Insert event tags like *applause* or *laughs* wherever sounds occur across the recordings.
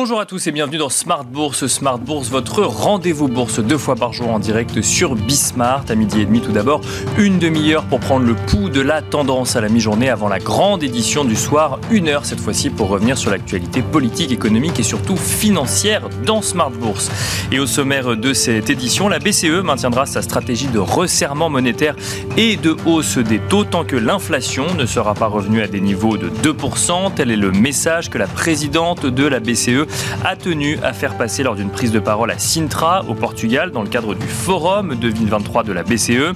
Bonjour à tous et bienvenue dans Smart Bourse. Smart Bourse, votre rendez-vous bourse deux fois par jour en direct sur Bismart à midi et demi. Tout d'abord, une demi-heure pour prendre le pouls de la tendance à la mi-journée avant la grande édition du soir. Une heure cette fois-ci pour revenir sur l'actualité politique, économique et surtout financière dans Smart Bourse. Et au sommaire de cette édition, la BCE maintiendra sa stratégie de resserrement monétaire et de hausse des taux tant que l'inflation ne sera pas revenue à des niveaux de 2%. Tel est le message que la présidente de la BCE a tenu à faire passer lors d'une prise de parole à Sintra, au Portugal, dans le cadre du Forum 2023 de la BCE.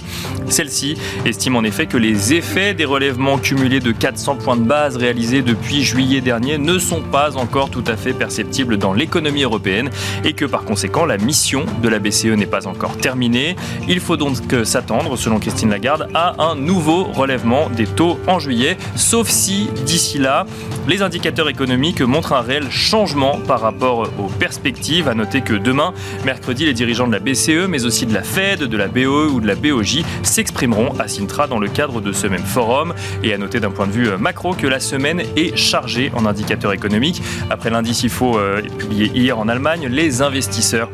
Celle-ci estime en effet que les effets des relèvements cumulés de 400 points de base réalisés depuis juillet dernier ne sont pas encore tout à fait perceptibles dans l'économie européenne et que par conséquent la mission de la BCE n'est pas encore terminée. Il faut donc s'attendre, selon Christine Lagarde, à un nouveau relèvement des taux en juillet, sauf si d'ici là, les indicateurs économiques montrent un réel changement par rapport aux perspectives. À noter que demain, mercredi, les dirigeants de la BCE, mais aussi de la Fed, de la BOE ou de la BOJ s'exprimeront à Sintra dans le cadre de ce même forum. Et à noter d'un point de vue macro que la semaine est chargée en indicateurs économiques. Après l'indice IFO euh, publié hier en Allemagne, les investisseurs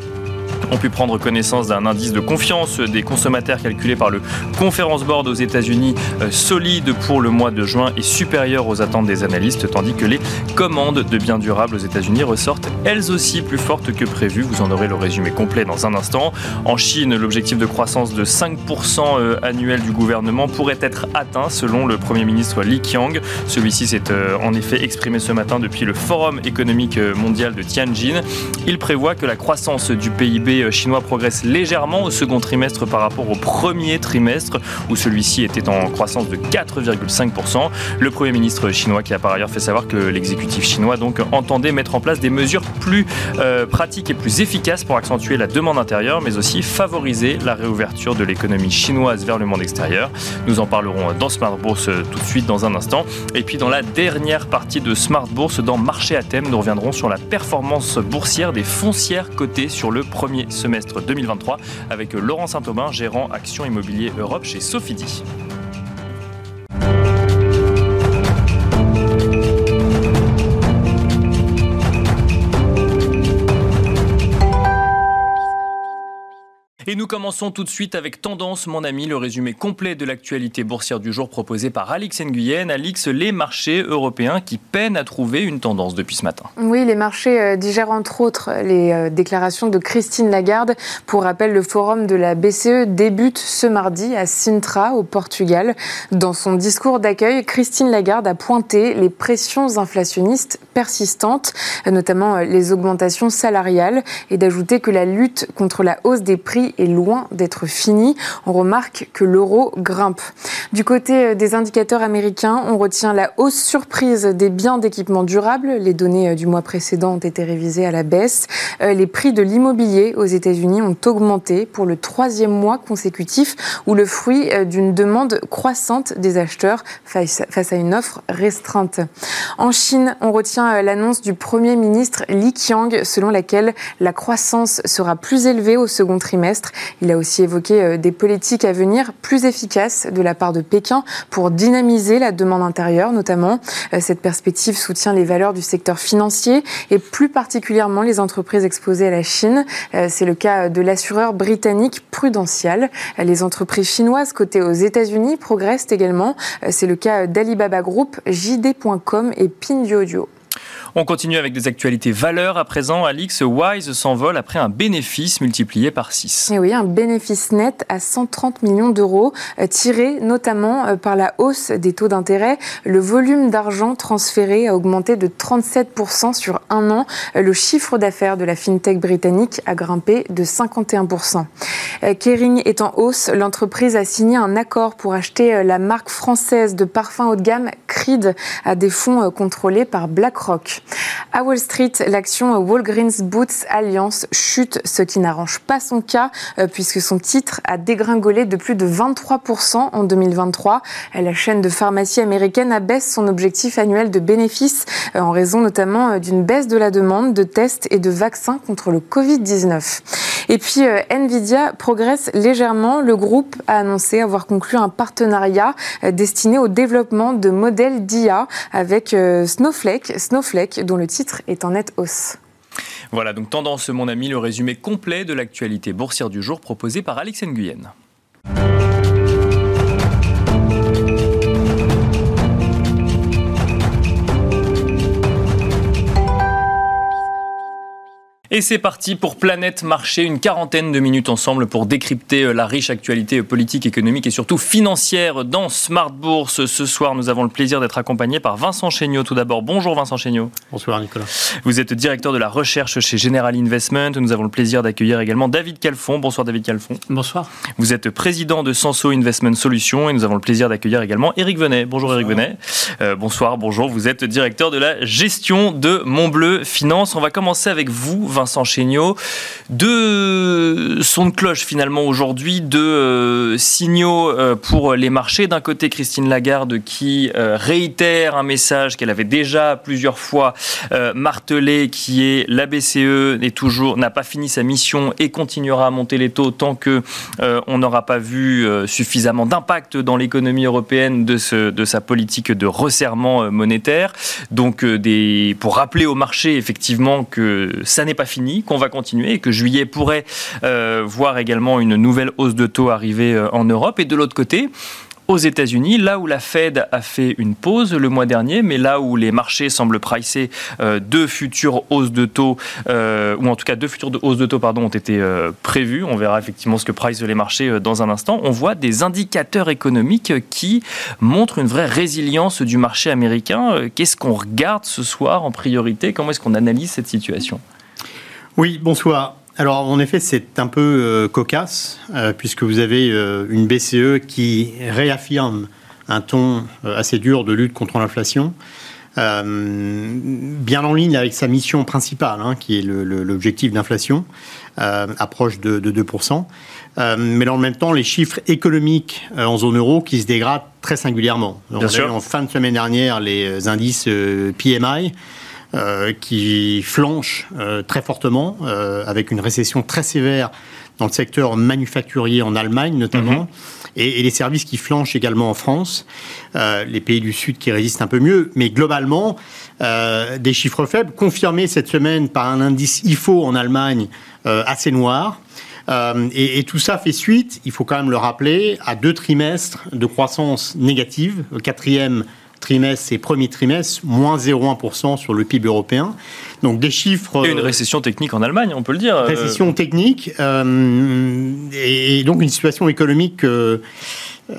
ont pu prendre connaissance d'un indice de confiance des consommateurs calculé par le Conference Board aux États-Unis euh, solide pour le mois de juin et supérieur aux attentes des analystes, tandis que les commandes de biens durables aux États-Unis ressortent elles aussi plus fortes que prévu. Vous en aurez le résumé complet dans un instant. En Chine, l'objectif de croissance de 5% euh, annuel du gouvernement pourrait être atteint selon le Premier ministre Li Qiang. Celui-ci s'est euh, en effet exprimé ce matin depuis le Forum économique mondial de Tianjin. Il prévoit que la croissance du PIB euh, chinois progresse légèrement au second trimestre par rapport au premier trimestre où celui-ci était en croissance de 4,5%. Le Premier ministre chinois qui a par ailleurs fait savoir que l'exécutif chinois donc entendait mettre en place des mesures plus euh, pratiques et plus efficaces pour accentuer la demande intérieure mais aussi favoriser la réouverture de l'économie chinoise vers le monde extérieur. Nous en parlerons dans Smart Bourse euh, tout de suite dans un instant. Et puis dans la dernière partie de Smart Bourse, dans Marché à thème, nous reviendrons sur la performance boursière des foncières cotées sur le premier semestre 2023 avec Laurent Saint-Aubin, gérant Action Immobilier Europe chez Sofidi. Et nous commençons tout de suite avec Tendance, mon ami, le résumé complet de l'actualité boursière du jour proposé par Alix Nguyen. Alix, les marchés européens qui peinent à trouver une tendance depuis ce matin. Oui, les marchés euh, digèrent entre autres les euh, déclarations de Christine Lagarde. Pour rappel, le forum de la BCE débute ce mardi à Sintra, au Portugal. Dans son discours d'accueil, Christine Lagarde a pointé les pressions inflationnistes persistantes, notamment euh, les augmentations salariales, et d'ajouter que la lutte contre la hausse des prix est loin d'être fini. On remarque que l'euro grimpe. Du côté euh, des indicateurs américains, on retient la hausse surprise des biens d'équipement durable. Les données euh, du mois précédent ont été révisées à la baisse. Euh, les prix de l'immobilier aux États-Unis ont augmenté pour le troisième mois consécutif, ou le fruit d'une demande croissante des acheteurs face à une offre restreinte. En Chine, on retient l'annonce du Premier ministre Li Qiang selon laquelle la croissance sera plus élevée au second trimestre il a aussi évoqué euh, des politiques à venir plus efficaces de la part de Pékin pour dynamiser la demande intérieure notamment. Euh, cette perspective soutient les valeurs du secteur financier et plus particulièrement les entreprises exposées à la Chine. Euh, c'est le cas de l'assureur britannique Prudential. Les entreprises chinoises cotées aux États-Unis progressent également. C'est le cas d'Alibaba Group, JD.com et Pinduoduo. On continue avec des actualités valeurs. À présent, Alix, Wise s'envole après un bénéfice multiplié par 6. Et oui, un bénéfice net à 130 millions d'euros, euh, tiré notamment euh, par la hausse des taux d'intérêt. Le volume d'argent transféré a augmenté de 37% sur un an. Euh, le chiffre d'affaires de la fintech britannique a grimpé de 51%. Kering est en hausse. L'entreprise a signé un accord pour acheter la marque française de parfum haut de gamme Creed à des fonds contrôlés par BlackRock. À Wall Street, l'action Walgreens Boots Alliance chute, ce qui n'arrange pas son cas euh, puisque son titre a dégringolé de plus de 23% en 2023. La chaîne de pharmacie américaine abaisse son objectif annuel de bénéfices euh, en raison notamment euh, d'une baisse de la demande de tests et de vaccins contre le Covid-19. Et puis Nvidia progresse légèrement. Le groupe a annoncé avoir conclu un partenariat destiné au développement de modèles d'IA avec Snowflake. Snowflake dont le titre est en nette hausse. Voilà, donc tendance, mon ami, le résumé complet de l'actualité boursière du jour proposé par Alex Nguyen. Et c'est parti pour Planète Marché, une quarantaine de minutes ensemble pour décrypter euh, la riche actualité politique, économique et surtout financière dans Smart Bourse. Ce soir, nous avons le plaisir d'être accompagnés par Vincent Chéniaud. Tout d'abord, bonjour Vincent Chéniaud. Bonsoir Nicolas. Vous êtes directeur de la recherche chez General Investment. Nous avons le plaisir d'accueillir également David Calfon. Bonsoir David Calfon. Bonsoir. Vous êtes président de Senso Investment Solutions et nous avons le plaisir d'accueillir également Eric Venet. Bonjour Eric Venet. Euh, bonsoir, bonjour. Vous êtes directeur de la gestion de Montbleu Finance. On va commencer avec vous, Vincent Chéniaud. Deux sons de cloche finalement aujourd'hui, deux euh, signaux euh, pour les marchés. D'un côté, Christine Lagarde qui euh, réitère un message qu'elle avait déjà plusieurs fois martelé, qui est la BCE n'est toujours n'a pas fini sa mission et continuera à monter les taux tant que on n'aura pas vu suffisamment d'impact dans l'économie européenne de, ce, de sa politique de resserrement monétaire. Donc des, pour rappeler au marché effectivement que ça n'est pas fini, qu'on va continuer et que juillet pourrait euh, voir également une nouvelle hausse de taux arriver euh, en Europe. Et de l'autre côté, aux États-Unis, là où la Fed a fait une pause le mois dernier, mais là où les marchés semblent pricer euh, deux futures hausses de taux, ou en tout cas deux futures hausses de taux pardon, ont été prévues. On verra effectivement ce que price les marchés dans un instant. On voit des indicateurs économiques qui montrent une vraie résilience du marché américain. Qu'est-ce qu'on regarde ce soir en priorité? Comment est-ce qu'on analyse cette situation? Oui, bonsoir. Alors en effet, c'est un peu euh, cocasse, euh, puisque vous avez euh, une BCE qui réaffirme un ton assez dur de lutte contre l'inflation, bien en ligne avec sa mission principale, hein, qui est l'objectif d'inflation, approche de, 2%. mais dans le même temps, les chiffres économiques en zone euro qui se dégradent très singulièrement. Bien sûr. En fin de semaine dernière, les indices PMI euh, qui flanche euh, très fortement, euh, avec une récession très sévère dans le secteur manufacturier en Allemagne notamment, mhm. et, les services qui flanchent également en France, les pays du Sud qui résistent un peu mieux, mais globalement, des chiffres faibles, confirmés cette semaine par un indice IFO en Allemagne assez noir. et, et, tout ça fait suite, il faut quand même le rappeler, à deux trimestres de croissance négative, le quatrième trimestre et premier trimestre, moins 0,1% sur le PIB européen. Donc des chiffres... Et une récession technique en Allemagne, on peut le dire. Euh. Récession technique, euh, et, donc une situation économique... Euh,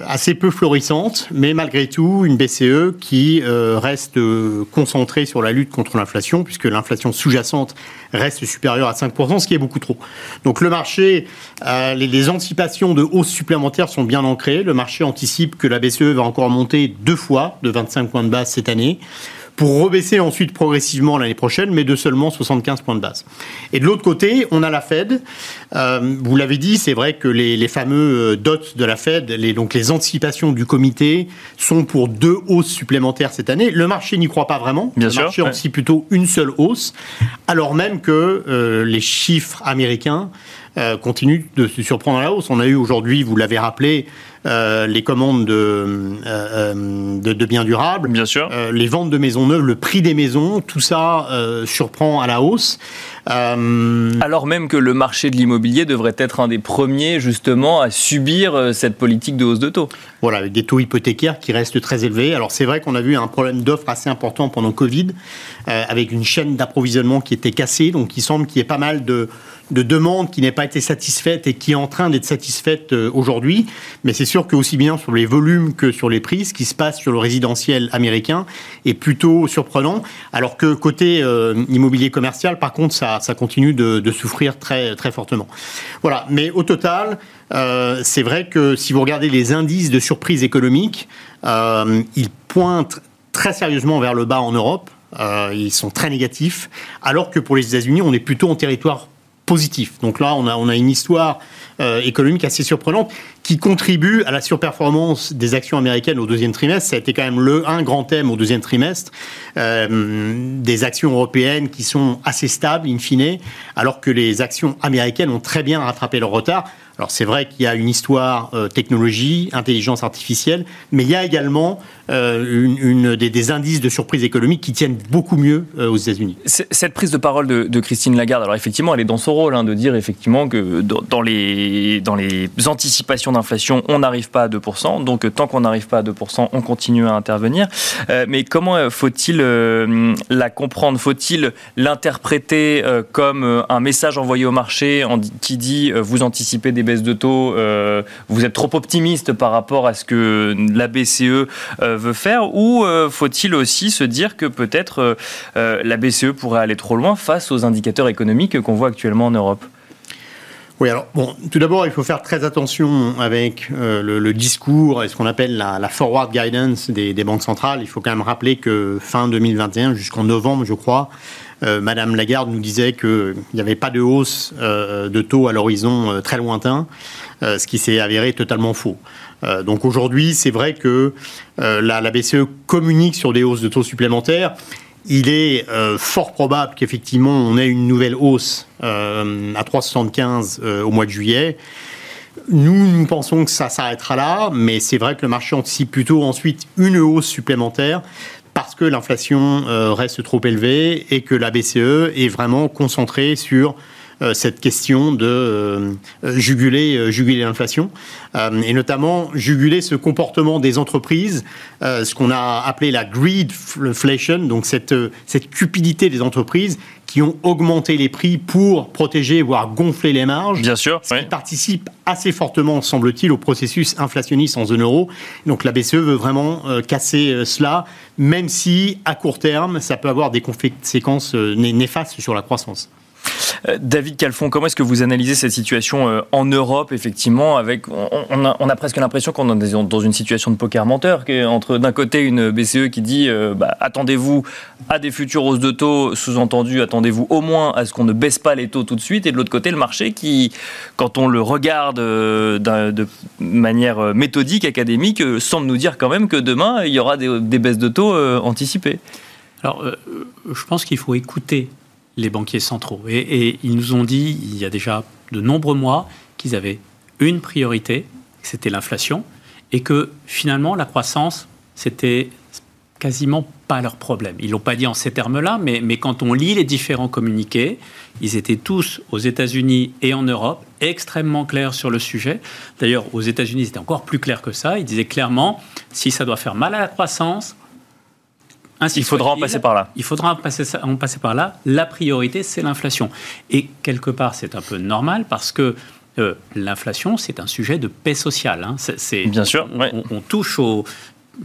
assez peu florissante, mais malgré tout une BCE qui euh, reste euh, concentrée sur la lutte contre l'inflation, puisque l'inflation sous-jacente reste supérieure à 5%, ce qui est beaucoup trop. Donc le marché, euh, les, les, anticipations de hausse supplémentaires sont bien ancrées. Le marché anticipe que la BCE va encore monter deux fois de 25 points de base cette année pour rebaisser ensuite progressivement l'année prochaine, mais de seulement 75 points de base. Et de l'autre côté, on a la Fed. Euh, vous l'avez dit, c'est vrai que les, fameux euh, dots de la Fed, les, donc les anticipations du comité, sont pour deux hausses supplémentaires cette année. Le marché n'y croit pas vraiment. Bien le sûr, marché anticipe plutôt une seule hausse, alors même que euh, les chiffres américains continuent de se surprendre à la hausse. On a eu aujourd'hui, vous l'avez rappelé, euh, les commandes de, euh, euh, de, biens durables, Bien sûr. les ventes de maisons neuves, le prix des maisons, tout ça surprend à la hausse. Alors même que le marché de l'immobilier devrait être un des premiers justement à subir cette politique de hausse de taux. Voilà, avec des taux hypothécaires qui restent très élevés. Alors c'est vrai qu'on a vu un problème d'offre assez important pendant Covid, avec une chaîne d'approvisionnement qui était cassée, donc il semble qu'il y ait pas mal de, de demandes qui n'aient pas été satisfaites et qui est en train d'être satisfaite aujourd'hui. Mais c'est sûr que aussi bien sur les volumes que sur les prix, ce qui se passe sur le résidentiel américain est plutôt surprenant. Alors que côté euh, immobilier commercial, par contre, ça, ça continue de, souffrir très, très fortement. Voilà. Mais au total, euh, c'est vrai que si vous regardez les indices de surprise économique, euh, ils pointent très sérieusement vers le bas en Europe. Euh, ils sont très négatifs, alors que pour les États-Unis, on est plutôt en territoire positif. Donc là, on a, on a une histoire économique assez surprenante qui contribue à la surperformance des actions américaines au deuxième trimestre. Ça a été quand même le un grand thème au deuxième trimestre euh, des actions européennes qui sont assez stables in fine, alors que les actions américaines ont très bien rattrapé leur retard. Alors c'est vrai qu'il y a une histoire euh, technologie, intelligence artificielle, mais il y a également euh, une, des, indices de surprise économique qui tiennent beaucoup mieux aux États-Unis. Cette prise de parole de, Christine Lagarde, alors effectivement, elle est dans son rôle hein, de dire effectivement que dans les, dans les anticipations on n'arrive pas à 2%, donc tant qu'on n'arrive pas à 2%, on continue à intervenir. mais comment faut-il la comprendre? Faut-il l'interpréter comme un message envoyé au marché qui dit vous anticipez des baisses de taux, vous êtes trop optimiste par rapport à ce que la BCE veut faire? Ou euh, faut-il aussi se dire que peut-être euh, euh, la BCE pourrait aller trop loin face aux indicateurs économiques qu'on voit actuellement en Europe? Oui, alors, bon, tout d'abord, il faut faire très attention avec le, discours et ce qu'on appelle la, forward guidance des, banques centrales. Il faut quand même rappeler que fin 2021, jusqu'en novembre, je crois, Madame Lagarde nous disait qu'il n'y avait pas de hausse de taux à l'horizon très lointain, ce qui s'est avéré totalement faux. Euh, donc aujourd'hui, c'est vrai que euh, la, BCE communique sur des hausses de taux supplémentaires. Il est euh, fort probable qu'effectivement on ait une nouvelle hausse à 3,75 au mois de juillet. Nous, nous pensons que ça s'arrêtera là, mais c'est vrai que le marché anticipe plutôt ensuite une hausse supplémentaire parce que l'inflation reste trop élevée et que la BCE est vraiment concentrée sur euh, cette question de euh, juguler, euh, juguler l'inflation et notamment juguler ce comportement des entreprises, ce qu'on a appelé la greedflation, donc cette, cette cupidité des entreprises qui ont augmenté les prix pour protéger, voire gonfler les marges. Bien sûr. Qui participe assez fortement, semble-t-il, au processus inflationniste en zone euro. Donc la BCE veut vraiment casser cela, même si, à court terme, ça peut avoir des conséquences néfastes sur la croissance. Euh, David Calfon, comment est-ce que vous analysez cette situation euh, en Europe, effectivement, avec, on, a, presque l'impression qu'on est dans une situation de poker menteur, entre d'un côté une BCE qui dit euh, bah, attendez-vous à des futures hausses de taux, sous-entendu attendez-vous au moins à ce qu'on ne baisse pas les taux tout de suite, et de l'autre côté le marché qui, quand on le regarde de manière méthodique, académique, semble nous dire quand même que demain il y aura des, des baisses de taux anticipées. Alors, je pense qu'il faut écouter les banquiers centraux. Et, ils nous ont dit, il y a déjà de nombreux mois, qu'ils avaient une priorité, c'était l'inflation, et que finalement, la croissance, c'était quasiment pas leur problème. Ils l'ont pas dit en ces termes-là, mais, mais quand on lit les différents communiqués, ils étaient tous aux États-Unis et en Europe extrêmement clairs sur le sujet. D'ailleurs, aux États-Unis, c'était encore plus clair que ça. Ils disaient clairement, si ça doit faire mal à la croissance, il faudra en passer par là. Il faudra en passer, en passer par là. La priorité, c'est l'inflation. Et quelque part, c'est un peu normal parce que euh, l'inflation, c'est un sujet de paix sociale. Hein. Bien sûr. On, touche au,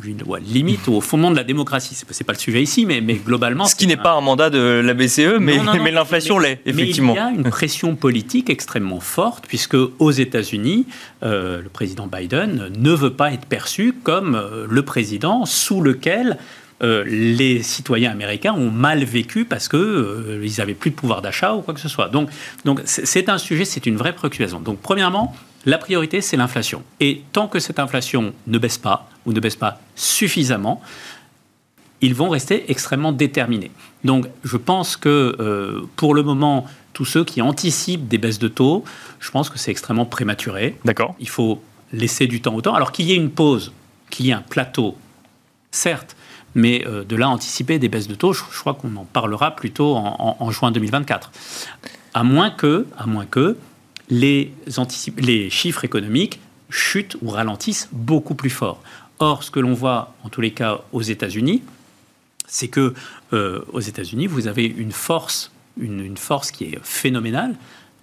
limite au fondement de la démocratie. C'est, pas le sujet ici, mais, mais globalement. Ce qui n'est pas un mandat de la BCE, mais, mais l'inflation l'est, effectivement. Mais il y a une pression politique extrêmement forte, puisque aux États-Unis, euh, le président Biden ne veut pas être perçu comme euh, le président sous lequel euh, les citoyens américains ont mal vécu parce qu'ils euh, n'avaient plus de pouvoir d'achat ou quoi que ce soit. Donc, donc c'est un sujet, c'est une vraie préoccupation. Donc, premièrement, la priorité, c'est l'inflation. Et tant que cette inflation ne baisse pas ou ne baisse pas suffisamment, ils vont rester extrêmement déterminés. Donc, je pense que euh, pour le moment, tous ceux qui anticipent des baisses de taux, je pense que c'est extrêmement prématuré. D'accord. Il faut laisser du temps au temps. Alors qu'il y ait une pause, qu'il y ait un plateau, certes, mais euh, de là anticiper des baisses de taux, je, crois qu'on en parlera plutôt en, juin 2024. À moins que, à moins que les, chiffres économiques chutent ou ralentissent beaucoup plus fort. Or, ce que l'on voit, en tous les cas, aux États-Unis, c'est que euh, aux États-Unis, vous avez une, force qui est phénoménale.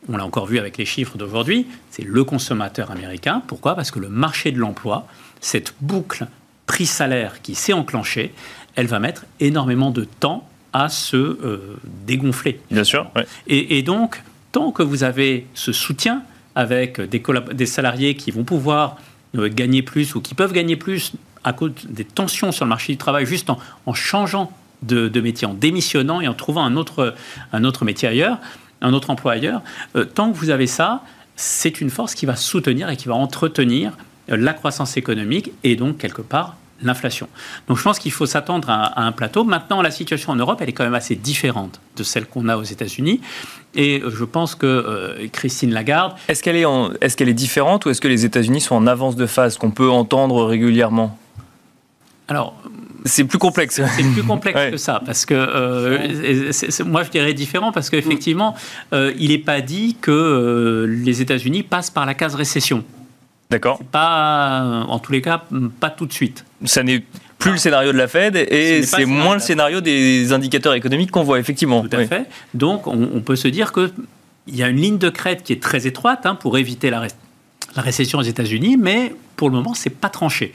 On l'a encore vu avec les chiffres d'aujourd'hui. C'est le consommateur américain. Pourquoi? Parce que le marché de l'emploi, cette boucle prix-salaire qui s'est enclenchée, elle va mettre énormément de temps à se euh, dégonfler. Bien sûr. Et, donc, tant que vous avez ce soutien avec des, des salariés qui vont pouvoir euh, gagner plus ou qui peuvent gagner plus à cause des tensions sur le marché du travail, juste en, changeant de, métier, en démissionnant et en trouvant un autre, un autre métier ailleurs, un autre emploi ailleurs, euh, tant que vous avez ça, c'est une force qui va soutenir et qui va entretenir la croissance économique et donc quelque part l'inflation. Donc je pense qu'il faut s'attendre à, un plateau. Maintenant, la situation en Europe, elle est quand même assez différente de celle qu'on a aux États-Unis. Et je pense que Christine Lagarde... Est-ce qu'elle est, est, qu'elle est différente ou est-ce que les États-Unis sont en avance de phase, qu'on peut entendre régulièrement? Alors, c'est plus complexe. C'est plus complexe *laughs* que ça, parce que euh, moi je dirais différent, parce qu'effectivement, euh, il n'est pas dit que euh, les États-Unis passent par la case récession. D'accord. Pas, en tous les cas, pas tout de suite. Ça n'est plus le scénario de la Fed et c'est moins le scénario des indicateurs économiques qu'on voit effectivement. Tout à fait. Donc on, peut se dire qu'il y a une ligne de crête qui est très étroite hein, pour éviter la, la récession aux États-Unis, mais pour le moment, c'est pas tranché.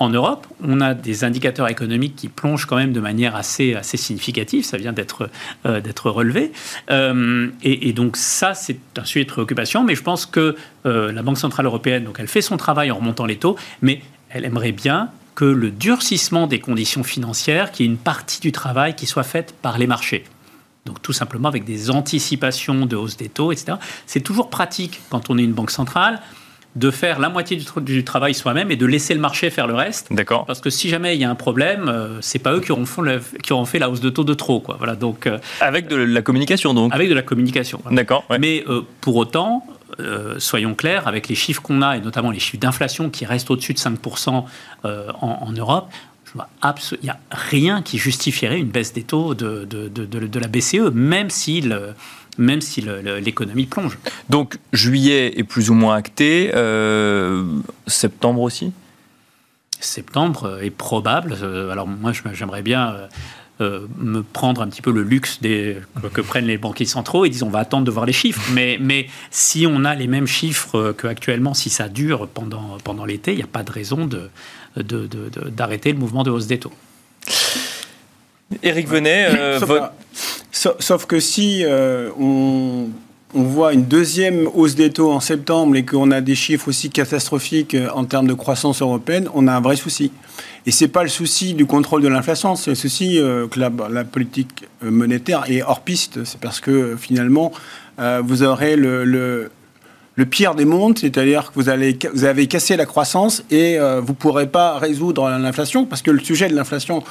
En Europe, on a des indicateurs économiques qui plongent quand même de manière assez, assez significative, ça vient d'être euh, relevé. Euh, et, donc ça, c'est un sujet de préoccupation, mais je pense que euh, la Banque Centrale Européenne, donc elle fait son travail en remontant les taux, mais elle aimerait bien que le durcissement des conditions financières, qu'il y ait une partie du travail qui soit faite par les marchés. Donc tout simplement avec des anticipations de hausse des taux, etc. C'est toujours pratique quand on est une banque centrale de faire la moitié du, travail soi-même et de laisser le marché faire le reste. D'accord. Parce que si jamais il y a un problème, euh, c'est pas eux qui auront, qui auront, fait la hausse de taux de trop, quoi. Voilà. Donc euh, avec de la communication, donc. Avec de la communication. D'accord. Mais euh, pour autant, soyons clairs, avec les chiffres qu'on a et notamment les chiffres d'inflation qui restent au-dessus de 5% en, Europe, il n'y a rien qui justifierait une baisse des taux de, de, de la BCE, même si le, même si l'économie plonge. Donc juillet est plus ou moins acté, euh, septembre aussi? Septembre est probable. Euh, alors moi j'aimerais bien euh, me prendre un petit peu le luxe des, que prennent les banquiers centraux et disent on va attendre de voir les chiffres. *laughs* Mais, mais si on a les mêmes chiffres qu'actuellement, si ça dure pendant, pendant l'été, il n'y a pas de raison d'arrêter de, de, le mouvement de hausse des taux. Éric Venet, Sauf, que si euh, on, voit une deuxième hausse des taux en septembre et qu'on a des chiffres aussi catastrophiques euh, en termes de croissance européenne, on a un vrai souci. Et c'est pas le souci du contrôle de l'inflation, c'est le souci euh, que la, politique monétaire est hors piste. C'est parce que finalement, vous aurez le, le, pire des mondes, c'est-à-dire que vous, allez, vous avez cassé la croissance et vous ne pourrez pas résoudre l'inflation, parce que le sujet de l'inflation,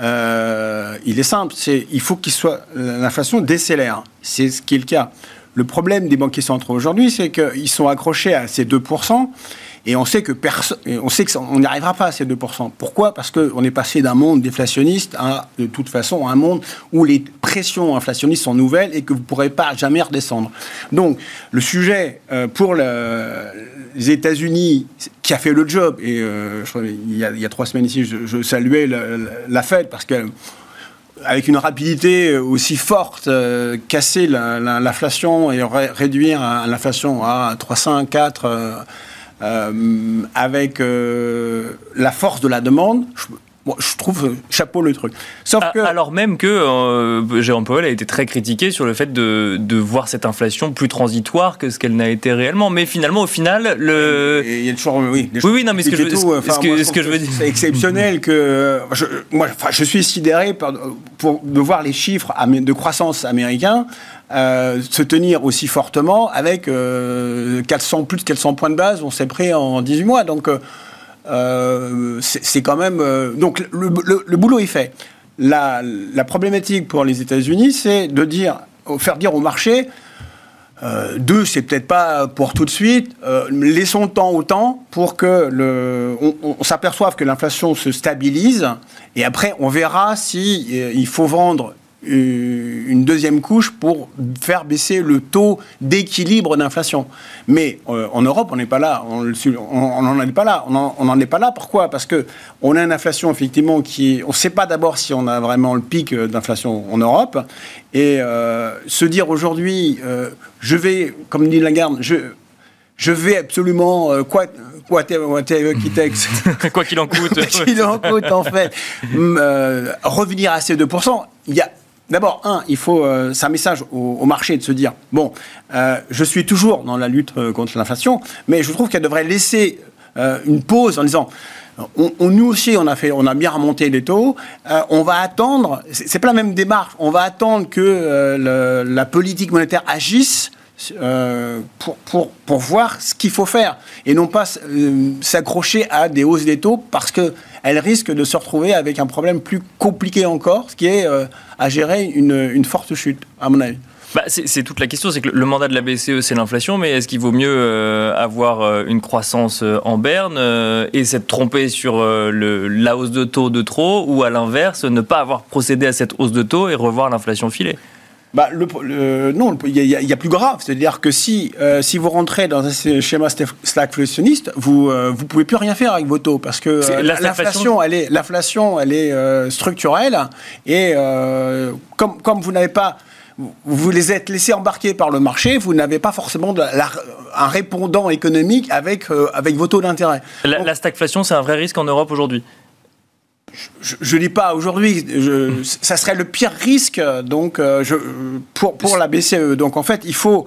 euh, il est simple, il faut qu'il soit l'inflation décélère. C'est ce qui est le cas. Le problème des banquiers centraux aujourd'hui, c'est qu'ils sont accrochés à ces 2%. Et on sait que on sait qu'on n'y arrivera pas à ces 2%. Pourquoi? Parce qu'on est passé d'un monde déflationniste à, de toute façon, un monde où les pressions inflationnistes sont nouvelles et que vous ne pourrez pas jamais redescendre. Donc, le sujet euh, pour les États-Unis, qui a fait le job, et euh, il, y a, trois semaines ici, je, saluais la, Fed parce que avec une rapidité aussi forte, euh, casser l'inflation et réduire l'inflation à 3,5, 4, euh, avec euh, la force de la demande, trouve euh, chapeau le truc. Sauf que... Alors même que Jérôme Powell a été très critiqué sur le fait de, de voir cette inflation plus transitoire que ce qu'elle n'a été réellement. Mais finalement, au final, le. Il y a toujours. Oui, oui, oui, non, mais ce que, je, ce que, je veux dire. C'est exceptionnel que. Je, moi, je suis sidéré par, pour, de voir les chiffres de croissance américains. Euh, se tenir aussi fortement avec 400, euh, plus de 400 points de base, on s'est pris en 18 mois. Donc, euh, c'est quand même. donc, le, boulot est fait. La, problématique pour les États-Unis, c'est de dire, faire dire au marché. deux, c'est peut-être pas pour tout de suite. laissons le temps au temps pour que le, on, s'aperçoive que l'inflation se stabilise. Et après, on verra si il faut vendre euh, une deuxième couche pour faire baisser le taux d'équilibre d'inflation. Mais euh, en Europe, on n'est pas là. On n'en est pas là. On n'en est pas là. Pourquoi? Parce que on a une inflation effectivement qui, on ne sait pas d'abord si on a vraiment le pic d'inflation en Europe. Et euh, se dire aujourd'hui, je vais, comme dit Lagarde, je je vais absolument, quoi, quoi, quoi qu'il *laughs* en coûte, *laughs* quoi qu'il en coûte, en fait, revenir à ces 2%. Il y a D'abord, un, il faut, euh, c'est un message au, marché de se dire, bon, euh, je suis toujours dans la lutte euh, contre l'inflation, mais je trouve qu'elle devrait laisser une pause en disant, on, nous aussi, on a, fait, on a bien remonté les taux. on va attendre, c'est pas la même démarche. On va attendre que la politique monétaire agisse pour, pour, pour, voir ce qu'il faut faire et non pas s'accrocher à des hausses des taux parce qu'elles risquent de se retrouver avec un problème plus compliqué encore, ce qui est euh, à gérer une, forte chute, à mon avis. Bah, c'est toute la question, c'est que le mandat de la BCE, c'est l'inflation, mais est-ce qu'il vaut mieux avoir une croissance en berne et s'être trompé sur la hausse de taux de trop, ou à l'inverse, ne pas avoir procédé à cette hausse de taux et revoir l'inflation filer? Bah, le, non, il y, a plus grave. C'est-à-dire que si, euh, si vous rentrez dans un schéma stagflationniste, vous ne euh, vous pouvez plus rien faire avec vos taux parce que euh, l'inflation, elle est, l'inflation, elle est structurelle et comme, comme vous n'avez pas vous les êtes laissés embarquer par le marché, vous n'avez pas forcément un répondant économique avec, avec vos taux d'intérêt. La, la stagflation, c'est un vrai risque en Europe aujourd'hui je ne dis pas aujourd'hui, ça serait le pire risque donc, euh, je, pour, pour la BCE. Donc en fait, il faut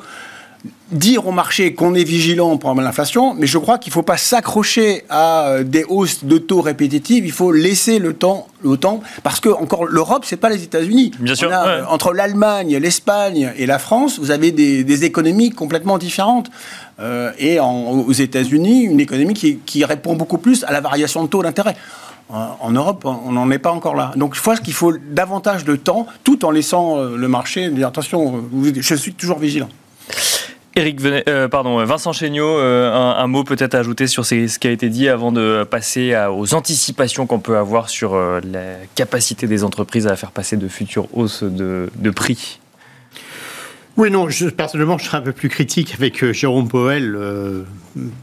dire au marché qu'on est vigilant pour l'inflation, mais je crois qu'il ne faut pas s'accrocher à euh, des hausses de taux répétitives. Il faut laisser le temps, le temps parce que encore l'Europe, c'est pas les États-Unis. Bien sûr. Entre l'Allemagne, l'Espagne et la France, vous avez des, économies complètement différentes. Euh, et aux États-Unis, une économie qui, qui répond beaucoup plus à la variation de taux d'intérêt. En Europe, on n'en est pas encore là. Donc je pense qu'il faut davantage de temps, tout en laissant euh, le marché dire attention, je suis toujours vigilant. Euh, pardon, Vincent Chéniaud, euh, un, mot peut-être à ajouter sur ce qui a été dit avant de passer aux anticipations qu'on peut avoir sur la capacité des entreprises à faire passer de futures hausses de prix? Oui, non, je, personnellement, je serais un peu plus critique avec euh, Jérôme Powell, euh,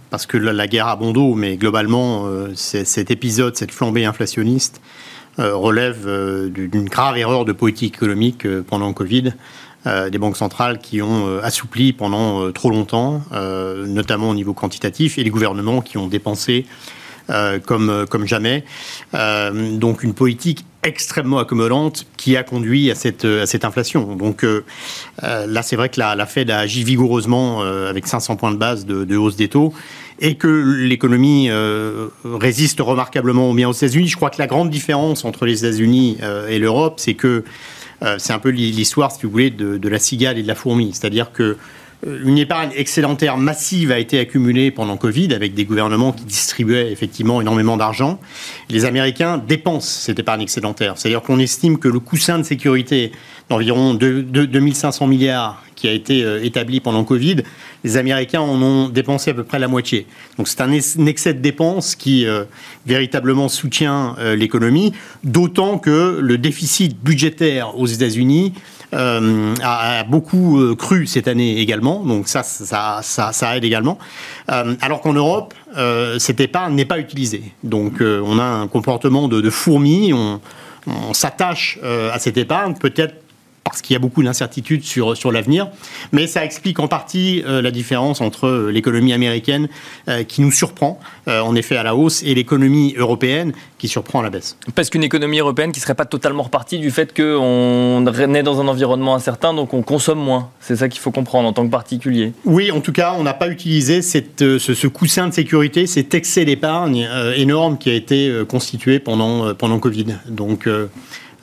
parce que la, guerre a bon dos, mais globalement, euh, cet épisode, cette flambée inflationniste, relève d'une grave erreur de politique économique pendant le Covid. des banques centrales qui ont assoupli pendant trop longtemps, notamment au niveau quantitatif, et les gouvernements qui ont dépensé comme, comme jamais. donc une politique extrêmement accommodante qui a conduit à cette, inflation. Donc euh, euh, là, c'est vrai que la, Fed a agi vigoureusement euh, avec 500 points de base de, hausse des taux et que l'économie résiste remarquablement bien aux États-Unis. Je crois que la grande différence entre les États-Unis et l'Europe, c'est que c'est un peu l'histoire, si vous voulez, de, la cigale et de la fourmi. C'est-à-dire que euh, une épargne excédentaire massive a été accumulée pendant Covid avec des gouvernements qui distribuaient effectivement énormément d'argent. Les Américains dépensent cette épargne excédentaire. C'est-à-dire qu'on estime que le coussin de sécurité d'environ 2500 milliards qui a été euh, établi pendant Covid, les Américains en ont dépensé à peu près la moitié. Donc c'est un excès de dépenses qui euh, véritablement soutient l'économie, d'autant que le déficit budgétaire aux États-Unis euh, a, beaucoup euh, cru cette année également, donc ça, ça, ça, aide également. Euh, alors qu'en Europe, cette épargne n'est pas utilisée. Donc on a un comportement de, fourmi, on, on s'attache à cette épargne, peut-être parce qu'il y a beaucoup d'incertitudes sur, sur l'avenir. Mais ça explique en partie euh, la différence entre euh, l'économie américaine euh, qui nous surprend, en effet, à la hausse, et l'économie européenne qui surprend à la baisse. Parce qu'une économie européenne qui ne serait pas totalement repartie du fait qu'on est dans un environnement incertain, donc on consomme moins. C'est ça qu'il faut comprendre en tant que particulier. Oui, en tout cas, on n'a pas utilisé cette, ce, ce, coussin de sécurité, cet excès d'épargne énorme qui a été constitué pendant, pendant Covid. Donc,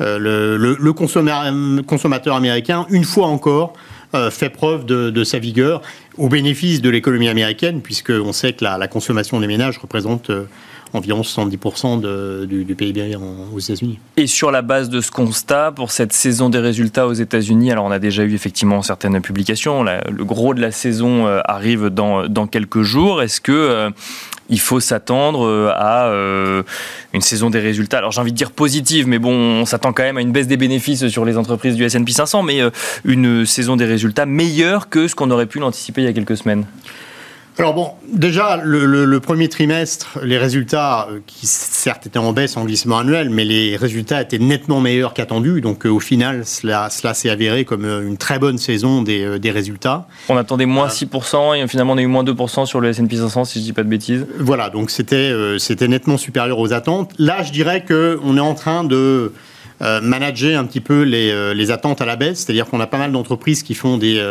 euh, le, consommateur américain, une fois encore, euh, fait preuve de, sa vigueur au bénéfice de l'économie américaine, puisqu'on sait que la, consommation des ménages représente euh, environ 70% du, PIB aux États-Unis. Et sur la base de ce constat, pour cette saison des résultats aux États-Unis, alors on a déjà eu effectivement certaines publications, le gros de la saison arrive dans, dans quelques jours. Est-ce que il faut s'attendre euh, à euh, une saison des résultats. Alors j'ai envie de dire positive, mais bon, on s'attend quand même à une baisse des bénéfices sur les entreprises du S&P 500, mais euh, une saison des résultats meilleure que ce qu'on aurait pu l'anticiper il y a quelques semaines. Alors bon, déjà, le, premier trimestre, les résultats, euh, qui certes étaient en baisse en glissement annuel, mais les résultats étaient nettement meilleurs qu'attendus. Donc euh, au final, cela, cela s'est avéré comme euh, une très bonne saison des, des résultats. On attendait moins 6% et finalement on a eu moins 2% sur le S&P 500, si je dis pas de bêtises. Voilà, donc c'était, c'était nettement supérieur aux attentes. Là, je dirais qu'on est en train de... manager un petit peu les, les, attentes à la baisse, c'est-à-dire qu'on a pas mal d'entreprises qui font des,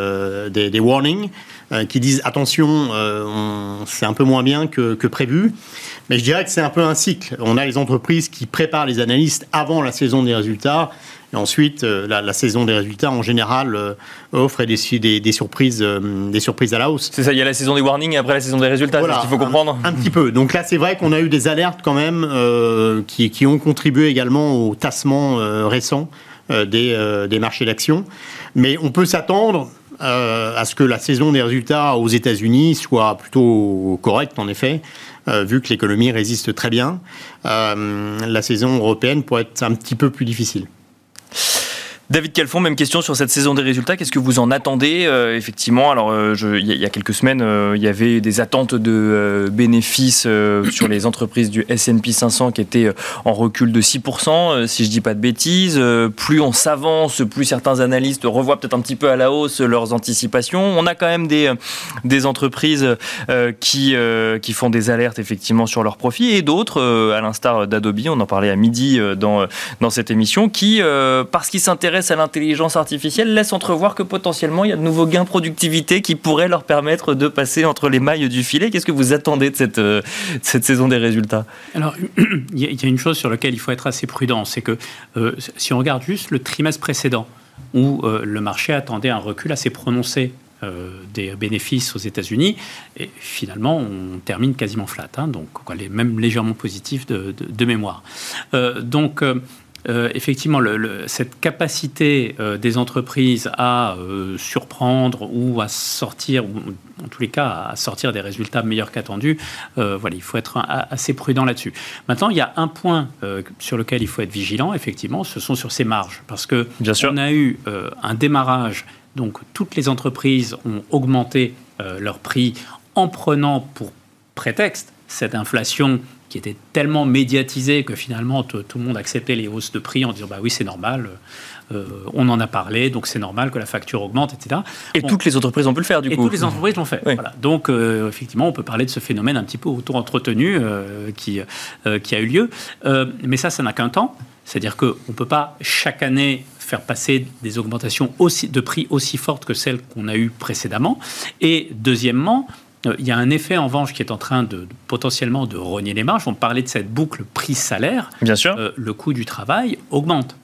des, des warnings, qui disent attention, euh, c'est un peu moins bien que, prévu. Mais je dirais que c'est un peu un cycle. On a les entreprises qui préparent les analystes avant la saison des résultats. Et ensuite, euh, la, saison des résultats, en général, euh, offre des, des, surprises, euh, des surprises à la hausse. C'est ça, il y a la saison des warnings et après la saison des résultats, voilà, qu'il faut comprendre un, petit peu. Donc là, c'est vrai qu'on a eu des alertes quand même qui, qui, ont contribué également au tassement récent des, des marchés d'actions. Mais on peut s'attendre à ce que la saison des résultats aux États-Unis soit plutôt correcte, en effet. Euh, vu que l'économie résiste très bien. Euh, la saison européenne pourrait être un petit peu plus difficile. David Calfon, même question sur cette saison des résultats. Qu'est-ce que vous en attendez euh, Effectivement, alors euh, il y, a quelques semaines, euh, il y avait des attentes de bénéfices sur les entreprises du S&P 500 qui étaient en recul de 6%, si je dis pas de bêtises. plus on s'avance, plus certains analystes revoient peut-être un petit peu à la hausse leurs anticipations. On a quand même des, des entreprises qui, qui font des alertes effectivement sur leurs profits et d'autres, à l'instar d'Adobe, on en parlait à midi dans, dans cette émission, qui, parce qu'ils s'intéressent à l'intelligence artificielle laisse entrevoir que potentiellement il y a de nouveaux gains de productivité qui pourraient leur permettre de passer entre les mailles du filet. Qu'est-ce que vous attendez de cette, euh, cette saison des résultats? Alors, *clears throat* il y a une chose sur laquelle il faut être assez prudent, c'est que euh, si on regarde juste le trimestre précédent, où euh, le marché attendait un recul assez prononcé des bénéfices aux États-Unis. Et finalement, on termine quasiment flat, hein, donc même légèrement positif de, mémoire. donc, effectivement, cette capacité euh, des entreprises à euh, surprendre ou à sortir, ou en tous les cas à sortir des résultats meilleurs qu'attendus, voilà, il faut être assez prudent là-dessus. Maintenant, il y a un point sur lequel il faut être vigilant, effectivement, ce sont sur ces marges, parce que Bien sûr. on a eu un démarrage, donc toutes les entreprises ont augmenté leur prix en prenant pour prétexte cette inflation qui était tellement médiatisé que finalement tout, le monde acceptait les hausses de prix en disant bah oui c'est normal, euh, on en a parlé donc c'est normal que la facture augmente etc. Et toutes les entreprises ont pu le faire du et coup. toutes les entreprises l'ont fait. Voilà. Donc euh, effectivement on peut parler de ce phénomène un petit peu auto-entretenu euh, qui, qui a eu lieu, mais ça ça n'a qu'un temps, c'est-à-dire qu'on ne peut pas chaque année faire passer des augmentations aussi, de prix aussi fortes que celles qu'on a eues précédemment. Et deuxièmement, il y a un effet en revanche qui est en train de, potentiellement de rogner les marges. On parlait de cette boucle prix-salaire. Bien sûr. Euh, le coût du travail augmente.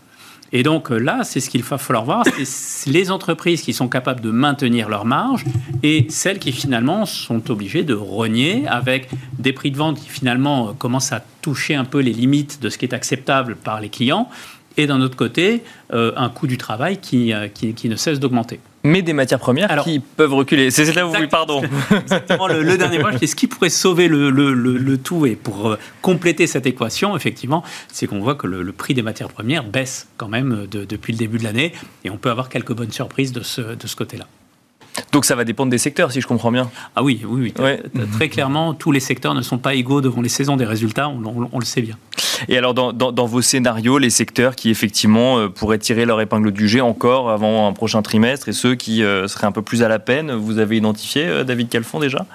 Et donc euh, là, c'est ce qu'il va falloir voir, c'est les entreprises qui sont capables de maintenir leurs marges et celles qui finalement sont obligées de rogner avec des prix de vente qui finalement commencent à toucher un peu les limites de ce qui est acceptable par les clients et d'un autre côté, un coût du travail qui, qui ne cesse d'augmenter mais des matières premières qui peuvent reculer. C'est là où oui, pardon. Exactement, le, dernier point, c'est ce qui pourrait sauver le, le, le, tout et pour euh, compléter cette équation, effectivement, c'est qu'on voit que le, prix des matières premières baisse quand même de, depuis le début de l'année et on peut avoir quelques bonnes surprises de ce, de ce côté-là. Donc ça va dépendre des secteurs, si je comprends bien. Ah oui, oui, oui. Très clairement, tous les secteurs ne sont pas égaux devant les saisons des résultats, on, le sait bien. Et alors, dans, vos scénarios, les secteurs qui effectivement euh, pourraient tirer leur épingle du jet encore avant un prochain trimestre et ceux qui euh, seraient un peu plus à la peine, vous avez identifié, euh, David Calfon, déjà?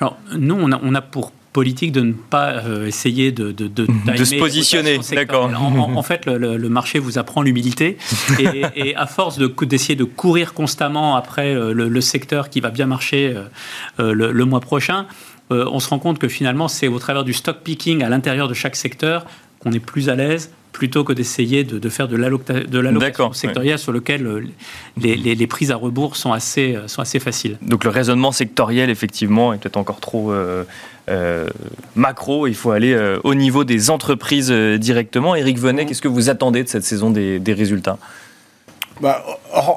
Alors, nous, on a, on a pour politique de ne pas euh, essayer de, de, de, de se positionner. D'accord. En, fait, le, marché vous apprend l'humilité *laughs* et, à force d'essayer de, courir constamment après euh, le, secteur qui va bien marcher euh, le, mois prochain, on se rend compte que finalement, c'est au travers du stock picking à l'intérieur de chaque secteur qu'on est plus à l'aise plutôt que d'essayer de, faire de l'allocation sectorielle sur lequel les, les, prises à rebours sont assez, sont assez faciles. Donc le raisonnement sectoriel, effectivement, est peut-être encore trop euh, macro, il faut aller euh, au niveau des entreprises euh, directement. Eric Venet, qu'est-ce que vous attendez de cette saison des, résultats? Bah,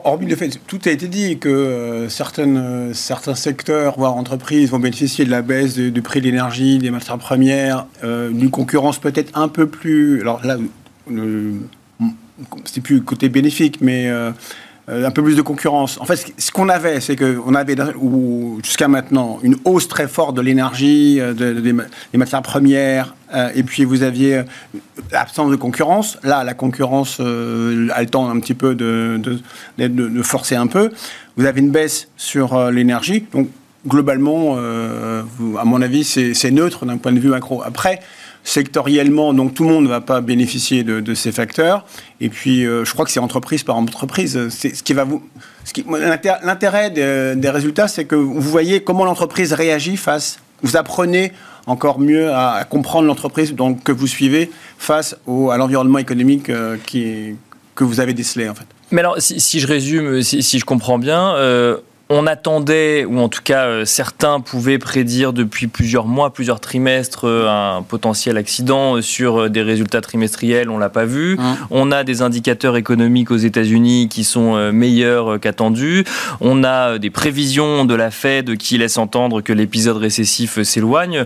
hormis le fait, tout a été dit que certaines, certains secteurs, voire entreprises, vont bénéficier de la baisse du prix de l'énergie, des matières premières, d'une concurrence peut-être un peu plus. Alors là, c'est plus côté bénéfique, mais euh, un peu plus de concurrence. En fait, ce qu'on avait, c'est qu'on avait jusqu'à maintenant une hausse très forte de l'énergie, euh, des matières premières, euh, et puis vous aviez l'absence de concurrence. Là, la concurrence a le temps un petit peu de, de, forcer un peu. Vous avez une baisse sur l'énergie, donc globalement, à mon avis, c'est neutre d'un point de vue macro. Après, sectoriellement, donc tout le monde ne va pas bénéficier de, ces facteurs. Et puis, euh, je crois que c'est entreprise par entreprise. C'est ce qui va vous. L'intérêt des, résultats, c'est que vous voyez comment l'entreprise réagit face. Vous apprenez encore mieux à, comprendre l'entreprise que vous suivez face au, à l'environnement économique qui, que vous avez décelé en fait. Mais alors, si, je résume, si, je comprends bien, on attendait, ou en tout cas euh, certains pouvaient prédire depuis plusieurs mois, plusieurs trimestres, euh, un potentiel accident sur euh, des résultats trimestriels, on l'a pas vu. Hein. On a des indicateurs économiques aux États-Unis qui sont meilleurs qu'attendus. On a des prévisions de la Fed qui laissent entendre que l'épisode récessif s'éloigne.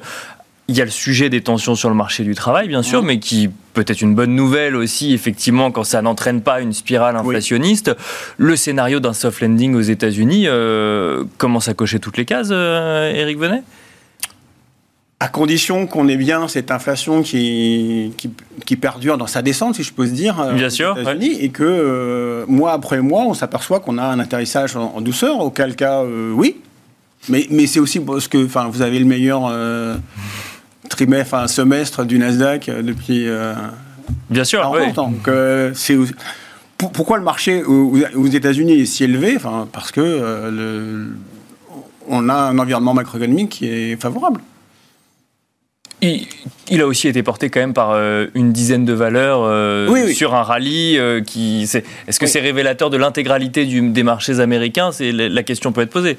Il y a le sujet des tensions sur le marché du travail, bien sûr, mais qui peut être une bonne nouvelle aussi, effectivement, quand ça n'entraîne pas une spirale inflationniste. Le scénario d'un soft landing aux États-Unis euh, commence à cocher toutes les cases, euh, Eric Venet? À condition qu'on ait bien cette inflation qui, qui, perdure dans sa descente, si je peux se dire, euh, bien sûr, et que mois après mois, on s'aperçoit qu'on a un atterrissage en, douceur, auquel cas, oui. Mais, mais c'est aussi parce que vous avez le meilleur trimestre, enfin semestre du Nasdaq euh, depuis. Euh, Bien sûr. Oui. Donc euh, c'est pourquoi le marché aux, États-Unis est si élevé? Enfin, Parce que le, on a un environnement macroéconomique qui est favorable. Il, a aussi été porté quand même par une dizaine de valeurs sur un rallye. qui, est-ce que c'est révélateur de l'intégralité des marchés américains? C'est la question peut être posée.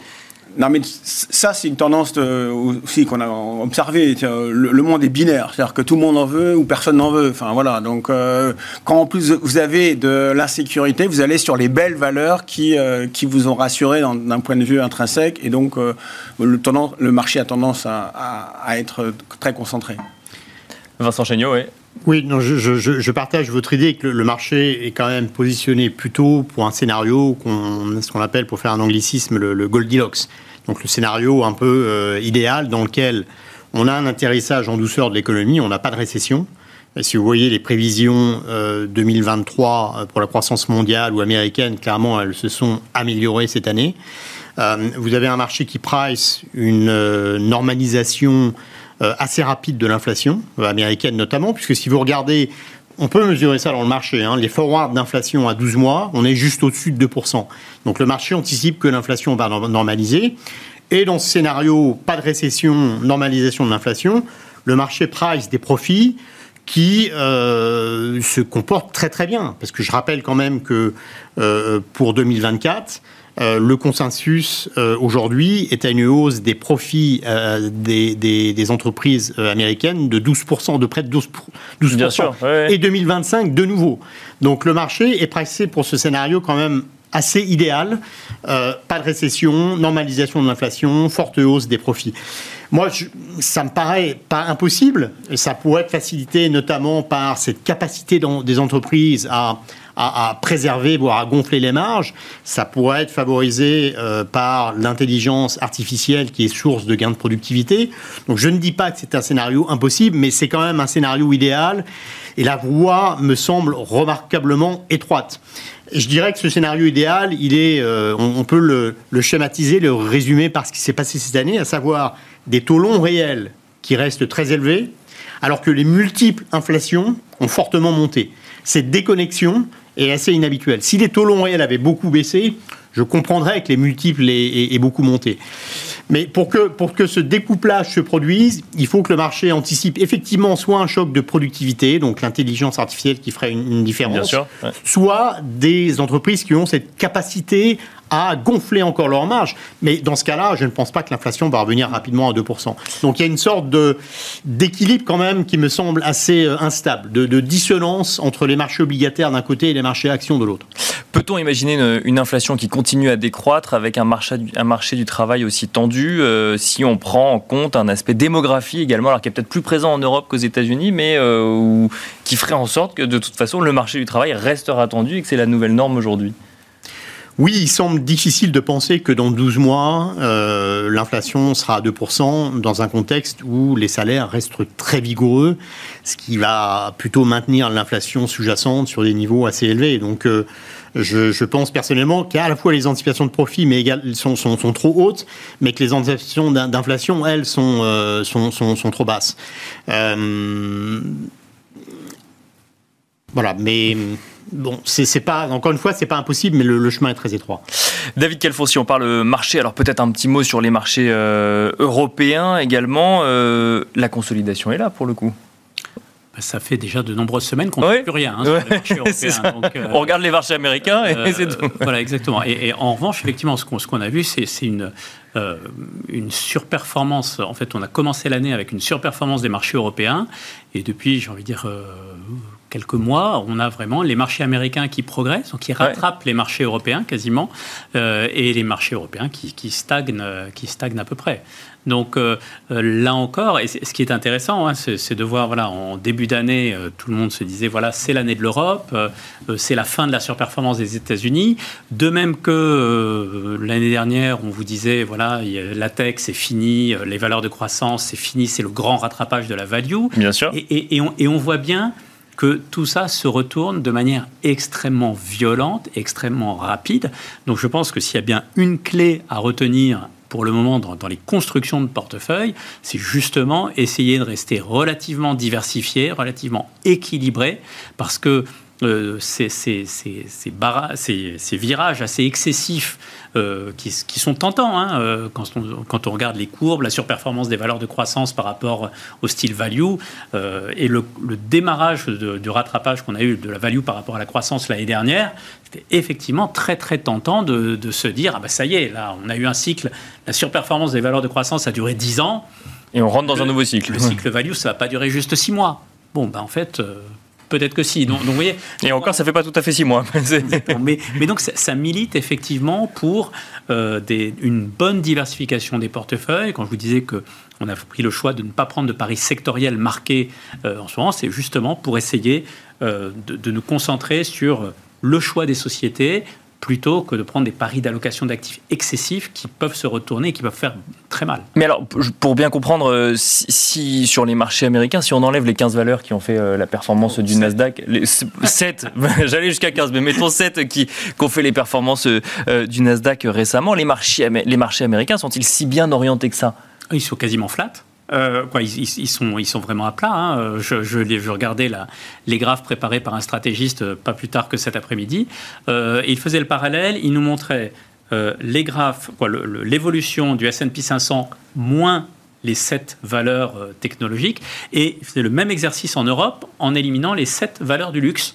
Non, mais ça, c'est une tendance aussi qu'on a observée. Le, monde est binaire, c'est-à-dire que tout le monde en veut ou personne n'en veut. Enfin, voilà. Donc, euh, quand en plus vous avez de l'insécurité, vous allez sur les belles valeurs qui, euh, qui vous ont rassuré d'un point de vue intrinsèque. Et donc, euh, le, marché a tendance à, à, être très concentré. Vincent Chéniaud, oui. Oui, non, je, je, je, partage votre idée que le, marché est quand même positionné plutôt pour un scénario qu'on, ce qu'on appelle, pour faire un anglicisme, le, Goldilocks. Donc le scénario un peu euh, idéal dans lequel on a un atterrissage en douceur de l'économie, on n'a pas de récession. Et si vous voyez les prévisions 2023 euh, euh, pour la croissance mondiale ou américaine, clairement, elles se sont améliorées cette année. vous avez un marché qui price une normalisation assez rapide de l'inflation euh, américaine notamment, puisque si vous regardez, on peut mesurer ça dans le marché, hein, les forwards d'inflation à 12 mois, on est juste au-dessus de 2%. Donc le marché anticipe que l'inflation va normaliser. Et dans ce scénario, pas de récession, normalisation de l'inflation, le marché price des profits qui euh, se comportent très très bien. Parce que je rappelle quand même que pour 2024, euh, le consensus euh, aujourd'hui est à une hausse des profits euh, des, entreprises américaines de 12%, de près de 12%. 12% Et 2025 de nouveau. Donc le marché est pressé pour ce scénario quand même assez idéal. pas de récession, normalisation de l'inflation, forte hausse des profits. Moi, ça me paraît pas impossible. Ça pourrait être facilité notamment par cette capacité des entreprises à, à, préserver, voire à gonfler les marges. Ça pourrait être favorisé euh, par l'intelligence artificielle qui est source de gains de productivité. Donc je ne dis pas que c'est un scénario impossible, mais c'est quand même un scénario idéal. Et la voie me semble remarquablement étroite. je dirais que ce scénario idéal, il est, euh, on, peut le, le, schématiser, le résumer par ce qui s'est passé cette année, à savoir des taux longs réels qui restent très élevés, alors que les multiples inflations ont fortement monté. Cette déconnexion est assez inhabituel. Si les taux longs réels avaient beaucoup baissé, je comprendrais que les multiples aient, beaucoup monté. Mais pour que, pour que ce découplage se produise, il faut que le marché anticipe effectivement soit un choc de productivité, donc l'intelligence artificielle qui ferait une, différence, soit des entreprises qui ont cette capacité à gonfler encore leur marge. Mais dans ce cas-là, je ne pense pas que l'inflation va revenir rapidement à 2%. Donc il y a une sorte d'équilibre quand même qui me semble assez euh, instable, de, dissonance entre les marchés obligataires d'un côté et les marchés actions de l'autre. Peut-on imaginer une, inflation qui continue à décroître avec un marché, du travail aussi tendu euh, si on prend en compte un aspect démographie également, alors qui est peut-être plus présent en Europe qu'aux États-Unis, mais euh, qui ferait en sorte que de toute façon le marché du travail restera tendu et que c'est la nouvelle norme aujourd'hui? Oui, il semble difficile de penser que dans 12 mois, euh, l'inflation sera à 2%, dans un contexte où les salaires restent très vigoureux, ce qui va plutôt maintenir l'inflation sous-jacente sur des niveaux assez élevés. Donc, euh, je, pense personnellement qu'à la fois les anticipations de profit mais sont, sont, trop hautes, mais que les anticipations d'inflation, elles, sont, euh, sont, sont, trop basses. voilà, mais bon, c'est pas, encore une fois, c'est pas impossible, mais le, chemin est très étroit. David Calfonsi, on parle marché. Alors peut-être un petit mot sur les marchés européens également. la consolidation est là pour le coup. Bah, ça fait déjà de nombreuses semaines qu'on ne fait plus rien hein, *laughs* euh, on regarde les marchés américains et euh, c'est tout. *laughs* Voilà, exactement. Et, en revanche, effectivement, ce qu'on a vu, c'est une, euh, une surperformance. En fait, on a commencé l'année avec une surperformance des marchés européens. Et depuis, j'ai envie de dire, quelques mois, on a vraiment les marchés américains qui progressent, qui rattrapent les marchés européens quasiment, et les marchés européens qui, qui, stagnent, qui stagnent à peu près. Donc euh, euh, là encore, et ce qui est intéressant, hein, c'est de voir, voilà, en début d'année, euh, tout le monde se disait, voilà, c'est l'année de l'Europe, c'est la fin de la surperformance des États-Unis. De même que l'année dernière, on vous disait, voilà, la tech, c'est fini, les valeurs de croissance, c'est fini, c'est le grand rattrapage de la value. Bien sûr. Et, on, et on voit bien que tout ça se retourne de manière extrêmement violente, extrêmement rapide. Donc je pense que s'il y a bien une clé à retenir pour le moment dans, les constructions de portefeuille, c'est justement essayer de rester relativement diversifié, relativement équilibré, parce que euh, ces, ces, ces, virages assez excessifs euh, qui, sont tentants hein, euh, quand, on, quand, on, regarde les courbes, la surperformance des valeurs de croissance par rapport au style value et le, démarrage du rattrapage qu'on a eu de la value par rapport à la croissance l'année dernière, c'était effectivement très très tentant de, de, se dire ah ben ça y est, là on a eu un cycle, la surperformance des valeurs de croissance a duré 10 ans. Et on rentre dans un nouveau cycle. Le cycle value, ça va pas durer juste 6 mois. Bon, ben en fait, Peut-être que si. Donc, vous voyez, Et encore, ça fait pas tout à fait six mois. *laughs* mais, mais, donc, ça, milite effectivement pour euh, des, une bonne diversification des portefeuilles. Quand je vous disais que on a pris le choix de ne pas prendre de paris sectoriels marqués euh, en ce moment, c'est justement pour essayer euh, de, de, nous concentrer sur le choix des sociétés, plutôt que de prendre des paris d'allocation d'actifs excessifs qui peuvent se retourner et qui peuvent faire très mal. Mais alors, pour bien comprendre, euh, si, sur les marchés américains, si on enlève les 15 valeurs qui ont fait euh, la performance du Nasdaq, les 7, *laughs* j'allais jusqu'à 15, mais mettons 7 qui, ont fait les performances euh, du Nasdaq récemment, les marchés, les marchés américains sont-ils si bien orientés que ça? Ils sont quasiment flats. Euh, quoi, ils, sont, vraiment à plat. Hein. Euh, je, regardais les graphes préparés par un stratégiste euh, pas plus tard que cet après-midi. il faisait le parallèle, il nous montrait les graphes, l'évolution du S&P 500 moins les sept valeurs technologiques, et faisait le même exercice en Europe en éliminant les sept valeurs du luxe.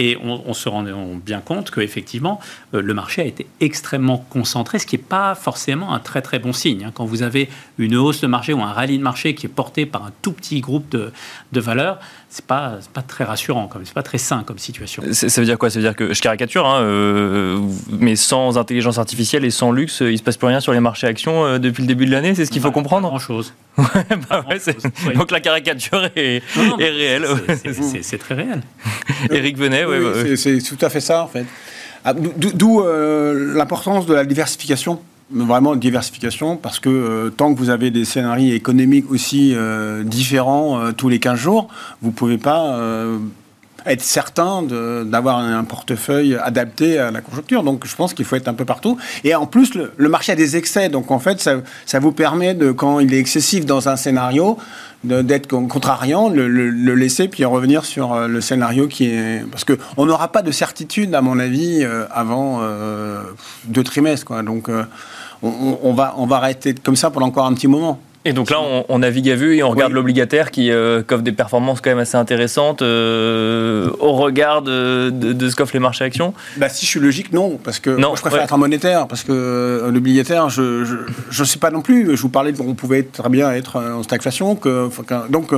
Et on, se rend bien compte qu'effectivement, euh, le marché a été extrêmement concentré, ce qui n'est pas forcément un très très bon signe. Hein. Quand vous avez une hausse de marché ou un rallye de marché qui est porté par un tout petit groupe de, de valeurs, c'est pas pas très rassurant, c'est pas très sain comme situation. Ça veut dire quoi? Ça veut dire que je caricature, hein, euh, mais sans intelligence artificielle et sans luxe, il se passe plus rien sur les marchés actions euh, depuis le début de l'année. C'est ce qu'il faut comprendre? Grand chose. *laughs* Bah donc la caricature est, réelle. C'est très réel. *laughs* Eric Venet, oui, c'est tout à fait ça en fait. Ah, d'où euh, l'importance de la diversification? Vraiment diversification parce que euh, tant que vous avez des scénarios économiques aussi euh, différents tous les 15 jours, vous ne pouvez pas être certain d'avoir un portefeuille adapté à la conjoncture. Donc je pense qu'il faut être un peu partout. Et en plus, le, marché a des excès. Donc en fait, ça, ça, vous permet, de, quand il est excessif dans un scénario, d'être contrariant, le, le, laisser, puis revenir sur euh, le scénario qui est... Parce qu'on n'aura pas de certitude, à mon avis, euh, avant euh, deux trimestres. Quoi. Donc on, va, on va arrêter comme ça pendant encore un petit moment. Et donc là, on, navigue à vue et on regarde l'obligataire qui euh, offre des performances quand même assez intéressantes euh, au regard de, ce qu'offrent les marchés actions bah, Si je suis logique, non. Parce que non, je préfère être en monétaire. Parce que euh, l'obligataire, je ne sais pas non plus. Je vous parlais qu'on pouvait très bien être en stagflation. Que, donc,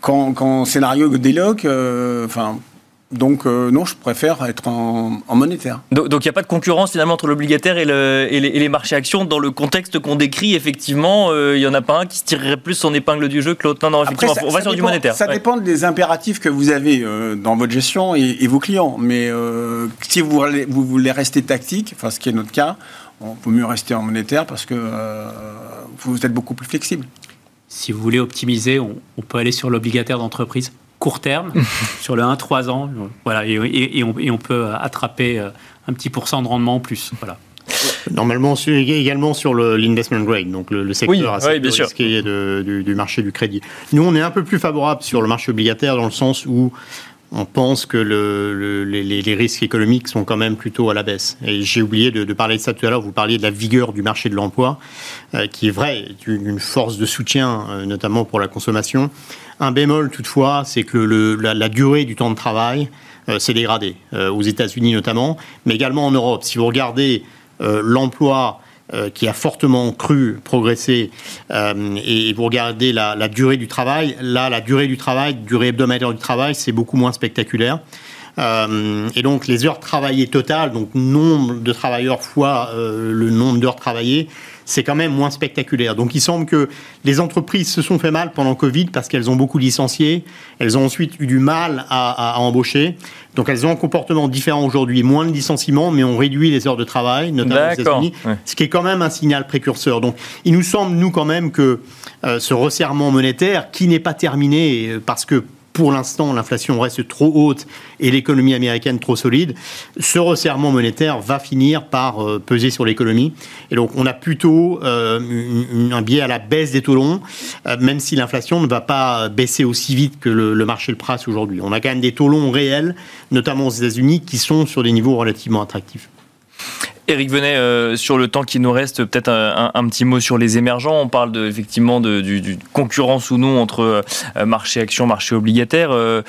quand, quand scénario déloque, enfin donc euh, non, je préfère être en, monétaire. Donc il n'y a pas de concurrence finalement entre l'obligataire et, les, marchés actions dans le contexte qu'on décrit. Effectivement, euh, il n'y en a pas un qui se tirerait plus son épingle du jeu que l'autre. Non, non, effectivement, on va sur du monétaire. Ça dépend des impératifs que vous avez euh, dans votre gestion et, vos clients. Mais si vous voulez, vous voulez rester tactique, enfin ce qui est notre cas, on peut mieux rester en monétaire parce que vous êtes beaucoup plus flexible. Si vous voulez optimiser, on peut aller sur l'obligataire d'entreprise court terme, *laughs* sur le 1-3 ans. Voilà, et, on, peut attraper euh, un petit pourcent de rendement en plus. Voilà. Normalement, également sur l'investment grade, donc le, secteur assez risqué du, marché du crédit. Nous, on est un peu plus favorable sur le marché obligataire dans le sens où on pense que les, risques économiques sont quand même plutôt à la baisse. Et j'ai oublié de, parler de ça tout à l'heure, vous parliez de la vigueur du marché de l'emploi, euh, qui est vrai, une force de soutien, euh, notamment pour la consommation. Un bémol toutefois, c'est que la, durée du temps de travail euh, s'est dégradée, aux États-Unis notamment, mais également en Europe. Si vous regardez l'emploi qui a fortement cru, progressé, euh, et vous regardez la, durée du travail, là, la durée du travail, durée hebdomadaire du travail, c'est beaucoup moins spectaculaire. Euh, et donc les heures travaillées totales, donc nombre de travailleurs fois le nombre d'heures travaillées, c'est quand même moins spectaculaire. Donc il semble que les entreprises se sont fait mal pendant Covid parce qu'elles ont beaucoup licencié, elles ont ensuite eu du mal à, embaucher. Donc elles ont un comportement différent aujourd'hui, moins de licenciements, mais on réduit les heures de travail, notamment aux États-Unis, ce qui est quand même un signal précurseur. Donc il nous semble, nous, quand même, que euh, ce resserrement monétaire, qui n'est pas terminé, euh, parce que pour l'instant, l'inflation reste trop haute et l'économie américaine trop solide, ce resserrement monétaire va finir par euh, peser sur l'économie. Et donc, on a plutôt euh, un biais à la baisse des taux longs, euh, même si l'inflation ne va pas baisser aussi vite que le, le marché le prasse aujourd'hui. On a quand même des taux longs réels, notamment aux États-Unis, qui sont sur des niveaux relativement attractifs. Eric Venet, euh, sur le temps qui nous reste, peut-être un, petit mot sur les émergents. On parle de, effectivement de, du, concurrence ou non entre euh, marché action, marché obligataire. Euh,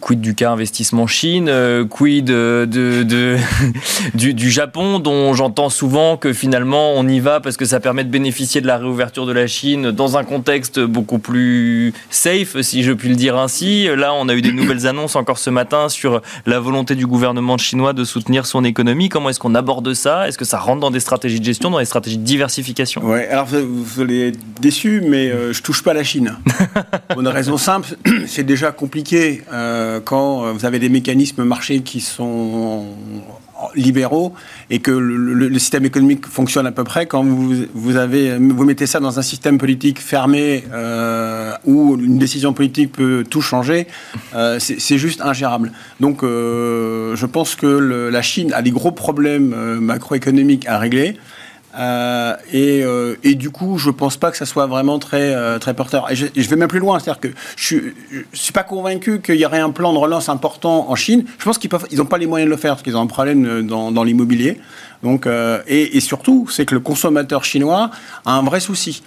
quid du cas investissement Chine Quid de *laughs* du, Japon, dont j'entends souvent que finalement on y va parce que ça permet de bénéficier de la réouverture de la Chine dans un contexte beaucoup plus safe, si je puis le dire ainsi. Là, on a eu des nouvelles annonces encore ce matin sur la volonté du gouvernement chinois de soutenir son économie. Comment est-ce qu'on aborde ça est-ce que ça rentre dans des stratégies de gestion, dans des stratégies de diversification? Ouais, alors vous, allez être déçu, mais je euh, je touche pas la Chine. *laughs* Pour une raison simple, *clears throat* c'est déjà compliqué euh, quand vous avez des mécanismes marchés qui sont libéraux et que le, système économique fonctionne à peu près quand vous, vous, mettez ça dans un système politique fermé euh, où une décision politique peut tout changer, euh, c'est juste ingérable. Donc euh, je pense que la Chine a des gros problèmes macroéconomiques à régler. Euh, et, euh, et, du coup, je pense pas que ça soit vraiment très, euh, très porteur. Et je, vais même plus loin, c'est-à-dire que je, ne suis pas convaincu qu'il y aurait un plan de relance important en Chine. Je pense qu'ils n'ont pas les moyens de le faire parce qu'ils ont un problème dans, l'immobilier. Donc, et, surtout, c'est que le consommateur chinois a un vrai souci.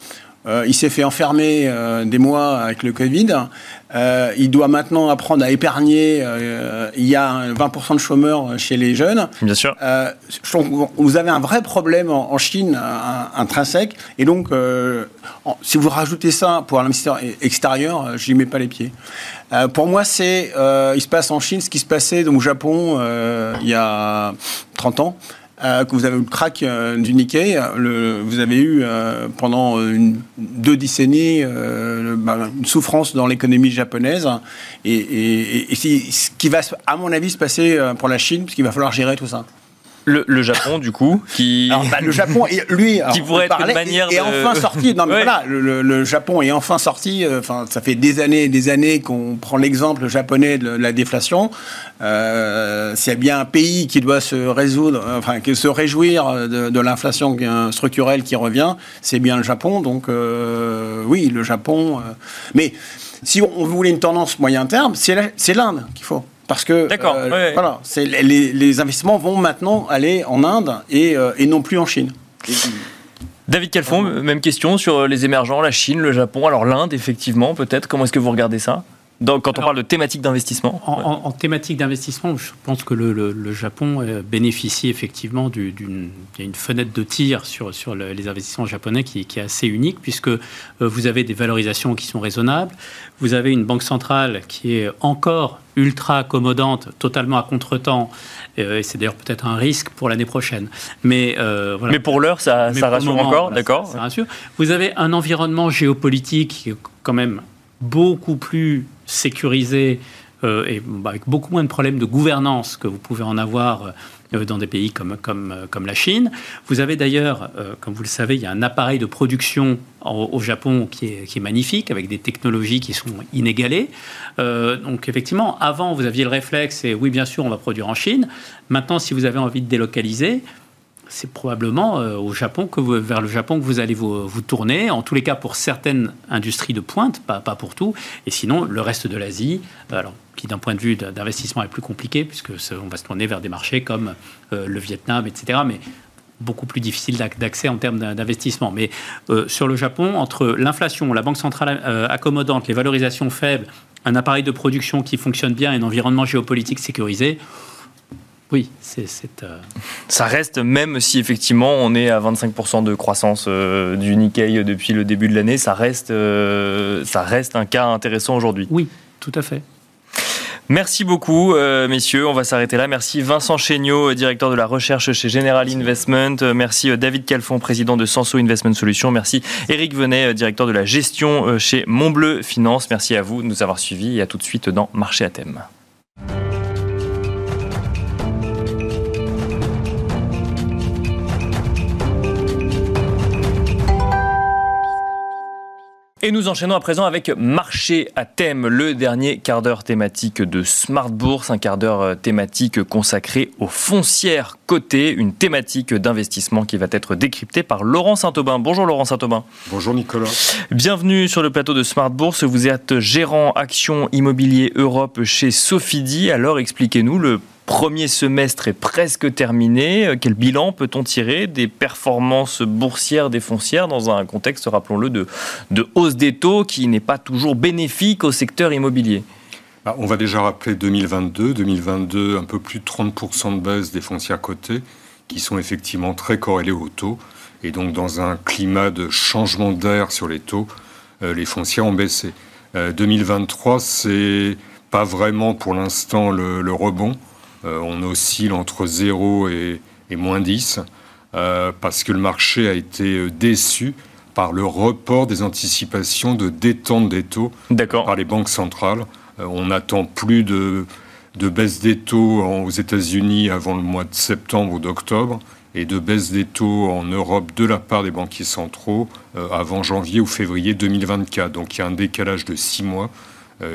Il s'est fait enfermer des mois avec le Covid. Euh, il doit maintenant apprendre à épargner. Euh, il y a 20% de chômeurs chez les jeunes. Bien sûr. Euh, vous avez un vrai problème en, Chine intrinsèque. Et donc, si vous rajoutez ça pour l'investisseur extérieur, je n'y mets pas les pieds. pour moi, c'est, il se passe en Chine ce qui se passait au Japon il y a 30 ans. Euh, que vous avez eu le crack euh, du Nikkei, vous avez eu euh, pendant deux décennies bah, une souffrance dans l'économie japonaise. Et, et, ce qui va, à mon avis, se passer pour la Chine, parce qu'il va falloir gérer tout ça. Le, Japon, du coup, qui. Bah, le Japon, lui, *laughs* qui pourrait être une manière est, enfin sorti. Non, mais voilà, le, Japon est enfin sorti. Euh, enfin, ça fait des années et des années qu'on prend l'exemple japonais de la déflation. Euh, S'il bien un pays qui doit se résoudre, enfin, qui se réjouir de, l'inflation structurelle qui revient, c'est bien le Japon. Donc, euh, oui, le Japon. Euh, mais si on voulait une tendance moyen terme, c'est l'Inde qu'il faut. Parce que euh, voilà, les, les, investissements vont maintenant aller en Inde et, euh, et non plus en Chine. David Calfon, même question sur les émergents, la Chine, le Japon, alors l'Inde effectivement peut-être. Comment est-ce que vous regardez ça? Quand on parle de thématique d'investissement en, thématique d'investissement, je pense que le, Japon euh, bénéficie effectivement d'une une fenêtre de tir sur, sur les investissements japonais qui, qui, est assez unique, puisque euh, vous avez des valorisations qui sont raisonnables, vous avez une banque centrale qui est encore ultra accommodante, totalement à contretemps, euh, et c'est d'ailleurs peut-être un risque pour l'année prochaine. Mais, voilà. Mais pour l'heure, ça, ça rassure encore, d'accord ça rassure. Vous avez un environnement géopolitique qui est quand même beaucoup plus sécurisé euh, et avec beaucoup moins de problèmes de gouvernance que vous pouvez en avoir euh, dans des pays comme, comme, euh, comme la Chine. Vous avez d'ailleurs, comme vous le savez, il y a un appareil de production au, Japon qui est, qui est, magnifique, avec des technologies qui sont inégalées. donc effectivement, avant, vous aviez le réflexe, et oui, bien sûr, on va produire en Chine. Maintenant, si vous avez envie de délocaliser, c'est probablement au Japon que vers le Japon que vous allez vous, vous, tourner. En tous les cas, pour certaines industries de pointe, pas, pas pour tout. Et sinon, le reste de l'Asie, alors qui d'un point de vue d'investissement est plus compliqué puisque on va se tourner vers des marchés comme le Vietnam, etc. Mais beaucoup plus difficile d'accès en termes d'investissement. Mais euh, sur le Japon, entre l'inflation, la banque centrale euh, accommodante, les valorisations faibles, un appareil de production qui fonctionne bien et un environnement géopolitique sécurisé, oui, c'est. Euh, Ça reste, même si effectivement on est à 25% de croissance du Nikkei depuis le début de l'année, ça reste, ça reste un cas intéressant aujourd'hui. Oui, tout à fait. Merci beaucoup, euh, messieurs. On va s'arrêter là. Merci Vincent Chéniaud, directeur de la recherche chez General Investment. Euh, merci euh, David Calfon, président de Senso Investment Solutions. Merci Eric Venet, directeur de la gestion chez Montbleu Finance. Merci à vous de nous avoir suivis et à tout de suite dans Marché à thème. Et nous enchaînons à présent avec Marché à thème, le dernier quart d'heure thématique de Smart Bourse, un quart d'heure euh, thématique consacré aux foncières cotées, une thématique d'investissement qui va être décryptée par Laurent Saint-Aubin. Bonjour Laurent Saint-Aubin. Bonjour Nicolas. Bienvenue sur le plateau de Smart Bourse. Vous êtes gérant action immobilier Europe chez Sofidi. Alors expliquez-nous le premier semestre est presque terminé. Quel bilan peut-on tirer des performances boursières des foncières dans un contexte, rappelons-le, de, hausse des taux qui n'est pas toujours bénéfique au secteur immobilier? Bah, On va déjà rappeler 2022. 2022, un peu plus de 30% de baisse des foncières cotées qui sont effectivement très corrélées aux taux. Et donc dans un climat de changement d'air sur les taux, euh, les foncières ont baissé. 2023, euh, c'est pas vraiment pour l'instant le rebond. Euh, on oscille entre 0 et, moins 10, euh, parce que le marché a été euh, déçu par le report des anticipations de détente des taux par les banques centrales. on n'attend plus de, baisse des taux aux États-Unis avant le mois de septembre ou d'octobre et de baisse des taux en Europe de la part des banquiers centraux avant janvier ou février 2024. Donc il y a un décalage de six mois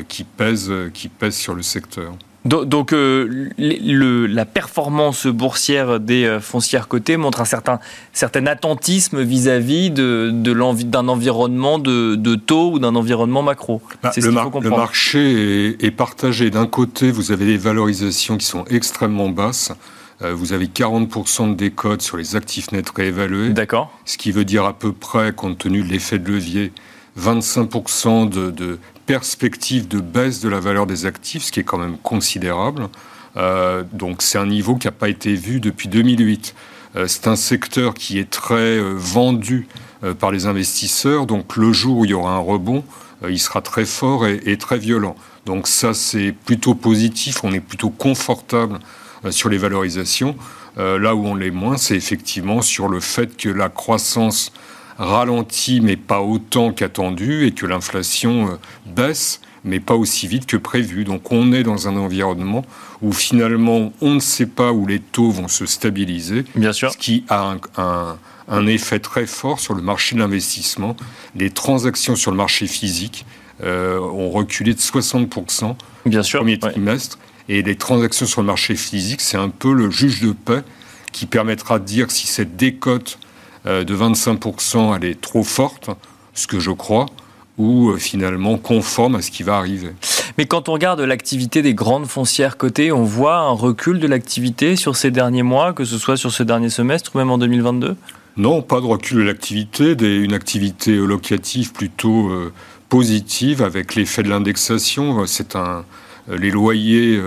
qui, pèse, qui pèse sur le secteur. Donc, euh, la performance boursière des euh, foncières cotées montre un certain, certain attentisme vis-à-vis d'un environnement de, taux ou d'un environnement macro. Bah, le, le, marché est, partagé. D'un côté, vous avez des valorisations qui sont extrêmement basses. Euh, vous avez 40% de décote sur les actifs nets réévalués. D'accord. Ce qui veut dire à peu près, compte tenu de l'effet de levier, 25% de, perspective de baisse de la valeur des actifs, ce qui est quand même considérable. Euh, donc c'est un niveau qui n'a pas été vu depuis 2008. Euh, c'est un secteur qui est très euh, vendu par les investisseurs, donc le jour où il y aura un rebond, il sera très fort et, et très violent. Donc ça c'est plutôt positif, on est plutôt confortable sur les valorisations. là où on l'est moins, c'est effectivement sur le fait que la croissance ralentit, mais pas autant qu'attendu, et que l'inflation euh, baisse, mais pas aussi vite que prévu. Donc on est dans un environnement où finalement on ne sait pas où les taux vont se stabiliser, Bien sûr. ce qui a un, effet très fort sur le marché de l'investissement. Les transactions sur le marché physique euh, ont reculé de 60% Bien sûr, premier trimestre, et les transactions sur le marché physique, c'est un peu le juge de paix qui permettra de dire si cette décote de 25%, elle est trop forte, ce que je crois, ou euh, finalement conforme à ce qui va arriver. Mais quand on regarde l'activité des grandes foncières cotées, on voit un recul de l'activité sur ces derniers mois, que ce soit sur ce dernier semestre ou même en 2022 Non, pas de recul de l'activité, une activité locative plutôt euh, positive avec l'effet de l'indexation. C'est un, les loyers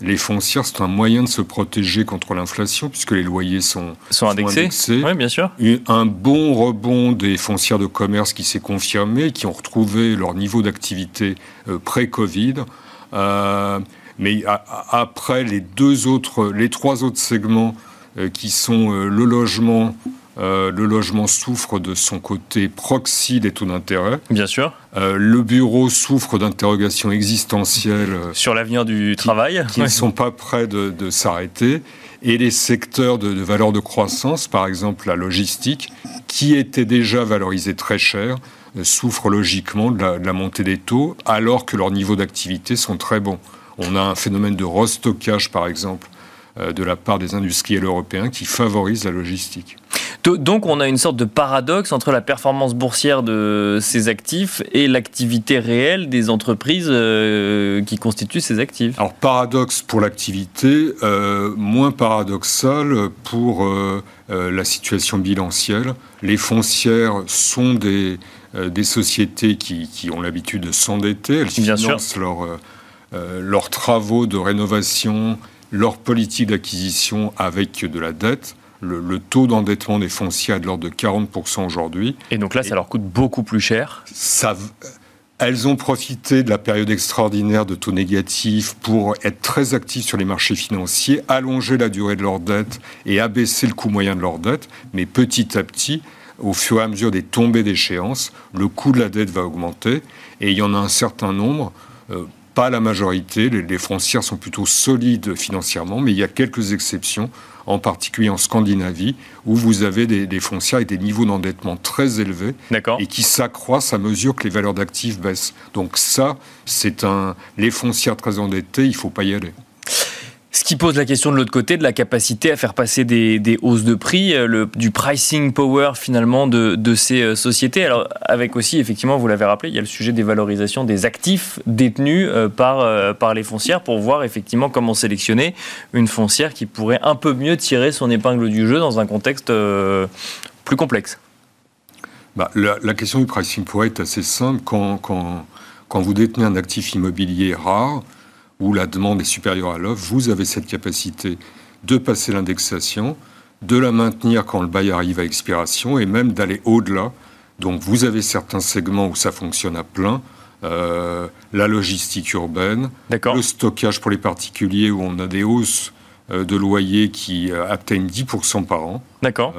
les foncières, c'est un moyen de se protéger contre l'inflation, puisque les loyers sont, sont indexés. Oui, bien sûr. Un bon rebond des foncières de commerce qui s'est confirmé, qui ont retrouvé leur niveau d'activité euh, pré-Covid. Euh, mais après, les deux autres, les trois autres segments euh, qui sont le logement, euh, le logement souffre de son côté proxy des taux d'intérêt. Bien sûr. Euh, le bureau souffre d'interrogations existentielles. Euh, Sur l'avenir du travail. Qui ne sont pas prêts de, s'arrêter. Et les secteurs de, valeur de croissance, par exemple la logistique, qui étaient déjà valorisés très cher, souffrent logiquement de la, montée des taux, alors que leurs niveaux d'activité sont très bons. On a un phénomène de restockage, par exemple, de la part des industriels européens qui favorisent la logistique. Donc on a une sorte de paradoxe entre la performance boursière de ces actifs et l'activité réelle des entreprises euh, qui constituent ces actifs. Alors paradoxe pour l'activité, euh, moins paradoxal pour euh, la situation bilancielle. Les foncières sont des, des sociétés qui, qui ont l'habitude de s'endetter, elles financent leurs travaux de rénovation, leur politique d'acquisition avec de la dette le, taux d'endettement des fonciers est de l'ordre de 40% aujourd'hui. Et donc là, ça leur coûte beaucoup plus cher ça, Elles ont profité de la période extraordinaire de taux négatifs pour être très actifs sur les marchés financiers, allonger la durée de leur dette et abaisser le coût moyen de leur dette. Mais petit à petit, au fur et à mesure des tombées d'échéance, le coût de la dette va augmenter. Et il y en a un certain nombre, euh, pas la majorité, les, les foncières sont plutôt solides financièrement, mais il y a quelques exceptions en particulier en Scandinavie, où vous avez des, foncières avec des niveaux d'endettement très élevés et qui s'accroissent à mesure que les valeurs d'actifs baissent. Donc ça, c'est un... Les foncières très endettées, il ne faut pas y aller. Ce qui pose la question de l'autre côté de la capacité à faire passer des, hausses de prix, euh, du pricing power finalement de, ces euh, sociétés. Alors avec aussi, effectivement, vous l'avez rappelé, il y a le sujet des valorisations des actifs détenus euh, par, les foncières pour voir effectivement comment sélectionner une foncière qui pourrait un peu mieux tirer son épingle du jeu dans un contexte plus complexe. Bah, la, question du pricing power est assez simple. Quand vous détenez un actif immobilier rare, où la demande est supérieure à l'offre, vous avez cette capacité de passer l'indexation, de la maintenir quand le bail arrive à expiration et même d'aller au-delà. Donc vous avez certains segments où ça fonctionne à plein. Euh, la logistique urbaine, le stockage pour les particuliers où on a des hausses euh, de loyers qui euh, atteignent 10% par an. D'accord.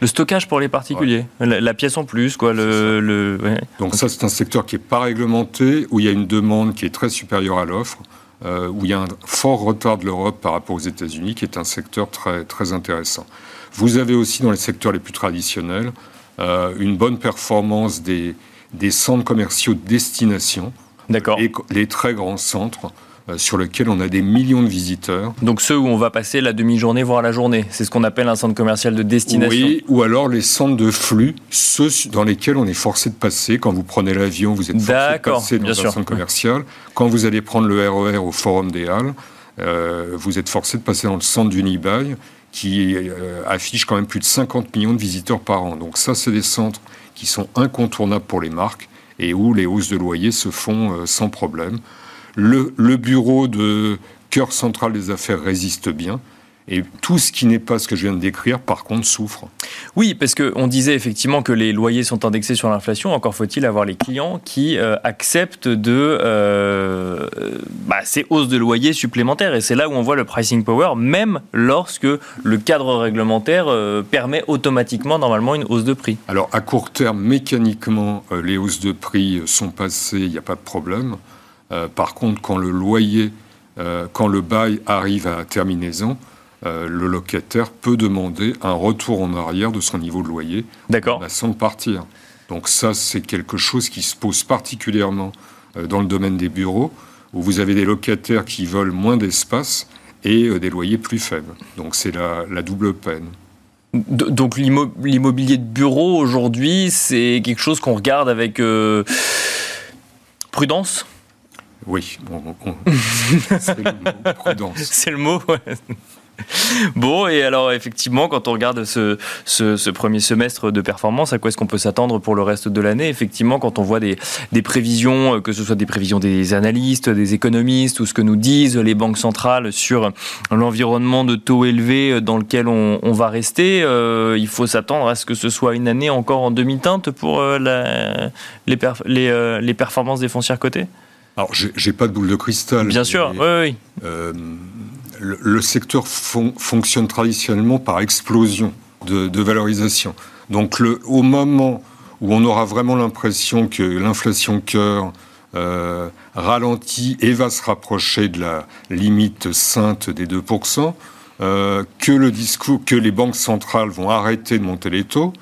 Le stockage pour les particuliers, la, pièce en plus, quoi. Le, Donc ça, c'est un secteur qui n'est pas réglementé, où il y a une demande qui est très supérieure à l'offre. Euh, où il y a un fort retard de l'Europe par rapport aux États-Unis, qui est un secteur très, très intéressant. Vous avez aussi dans les secteurs les plus traditionnels euh, une bonne performance des, des centres commerciaux de destination. D'accord. Et les très grands centres sur lequel on a des millions de visiteurs. Donc ceux où on va passer la demi-journée, voire la journée. C'est ce qu'on appelle un centre commercial de destination. Oui, ou alors les centres de flux, ceux dans lesquels on est forcé de passer. Quand vous prenez l'avion, vous êtes forcé de passer dans un centre commercial. Quand vous allez prendre le RER e au Forum des Halles, euh, vous êtes forcé de passer dans le centre d'Unibail, qui euh, affiche quand même plus de 50 millions de visiteurs par an. Donc ça, c'est des centres qui sont incontournables pour les marques et où les hausses de loyer se font sans problème. Le, bureau de cœur central des affaires résiste bien. Et tout ce qui n'est pas ce que je viens de décrire, par contre, souffre. Oui, parce qu'on disait effectivement que les loyers sont indexés sur l'inflation. Encore faut-il avoir les clients qui euh, acceptent de euh, bah, ces hausses de loyers supplémentaires. Et c'est là où on voit le pricing power, même lorsque le cadre réglementaire euh, permet automatiquement, normalement, une hausse de prix. Alors, à court terme, mécaniquement, les hausses de prix sont passées, il n'y a pas de problème. Euh, par contre, quand le loyer, euh, quand le bail arrive à terminaison, euh, le locataire peut demander un retour en arrière de son niveau de loyer sans de partir. Donc ça, c'est quelque chose qui se pose particulièrement dans le domaine des bureaux, où vous avez des locataires qui veulent moins d'espace et des loyers plus faibles. Donc c'est la, la double peine. Donc l'immobilier de bureau aujourd'hui, c'est quelque chose qu'on regarde avec prudence? Oui, *laughs* c'est le prudence. C'est le mot. Bon, et alors effectivement, quand on regarde ce, premier semestre de performance, à quoi est-ce qu'on peut s'attendre pour le reste de l'année? Effectivement, quand on voit des, prévisions, euh, que ce soit des prévisions des analystes, des économistes, ou ce que nous disent les banques centrales sur l'environnement de taux élevés dans lequel on, va rester, euh, il faut s'attendre à ce que ce soit une année encore en demi-teinte pour euh, les, les performances des foncières cotées? Alors, j'ai pas de boule de cristal. Bien sûr, oui, oui. Euh, le, secteur fonctionne traditionnellement par explosion de, valorisation. Donc, le, au moment où on aura vraiment l'impression que l'inflation cœur euh, ralentit et va se rapprocher de la limite sainte des 2%, euh, que le discours, que les banques centrales vont arrêter de monter les taux,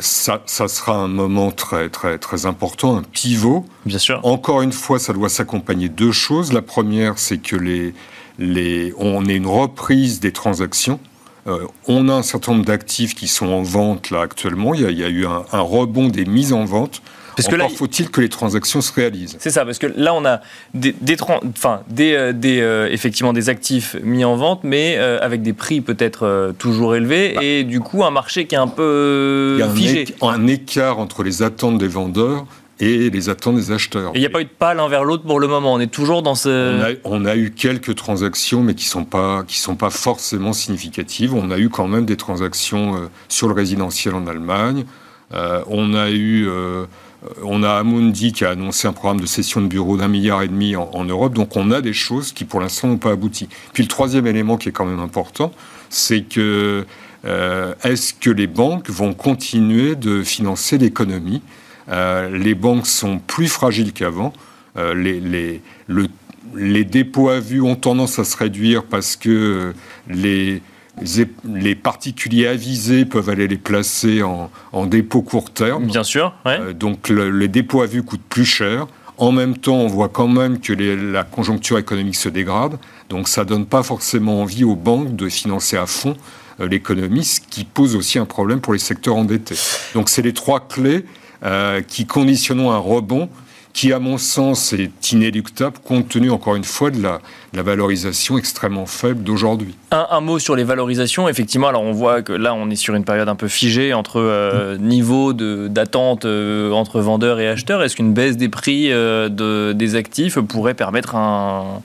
ça, ça, sera un moment très, très, très important, un pivot. Bien sûr. Encore une fois, ça doit s'accompagner de deux choses. La première, c'est que les, les, on ait une reprise des transactions. Euh, on a un certain nombre d'actifs qui sont en vente là actuellement. Il y a, il y a eu un, un, rebond des mises en vente. Parce que Encore faut-il que les transactions se réalisent. C'est ça, parce que là, on a des, des, enfin, des, euh, des euh, effectivement des actifs mis en vente, mais euh, avec des prix peut-être euh, toujours élevés, bah. et du coup, un marché qui est un peu Il y a figé. Un, un écart entre les attentes des vendeurs et les attentes des acheteurs. Il n'y a pas eu de pas l'un vers l'autre pour le moment. On est toujours dans ce. On a, on a eu quelques transactions, mais qui ne sont, pas, qui sont pas forcément significatives. On a eu quand même des transactions euh, sur le résidentiel en Allemagne. Euh, on a eu. Euh, on a Amundi qui a annoncé un programme de cession de bureaux d'un milliard et demi en, Europe. Donc on a des choses qui pour l'instant n'ont pas abouti. Puis le troisième élément qui est quand même important, c'est que euh, est-ce que les banques vont continuer de financer l'économie? Euh, les banques sont plus fragiles qu'avant. Euh, les, les, le, les, dépôts à vue ont tendance à se réduire parce que les, les particuliers avisés peuvent aller les placer en, en dépôt court terme. Bien sûr. Ouais. Euh, donc le, les dépôts à vue coûtent plus cher. En même temps, on voit quand même que les, la conjoncture économique se dégrade. Donc ça donne pas forcément envie aux banques de financer à fond euh, l'économie, ce qui pose aussi un problème pour les secteurs endettés. Donc c'est les trois clés euh, qui conditionnons un rebond qui, à mon sens, est inéluctable compte tenu, encore une fois, de la, de la valorisation extrêmement faible d'aujourd'hui. Un, un, mot sur les valorisations. Effectivement, alors on voit que là, on est sur une période un peu figée entre euh, niveau d'attente euh, entre vendeurs et acheteurs. Est-ce qu'une baisse des prix euh, de, des actifs pourrait permettre un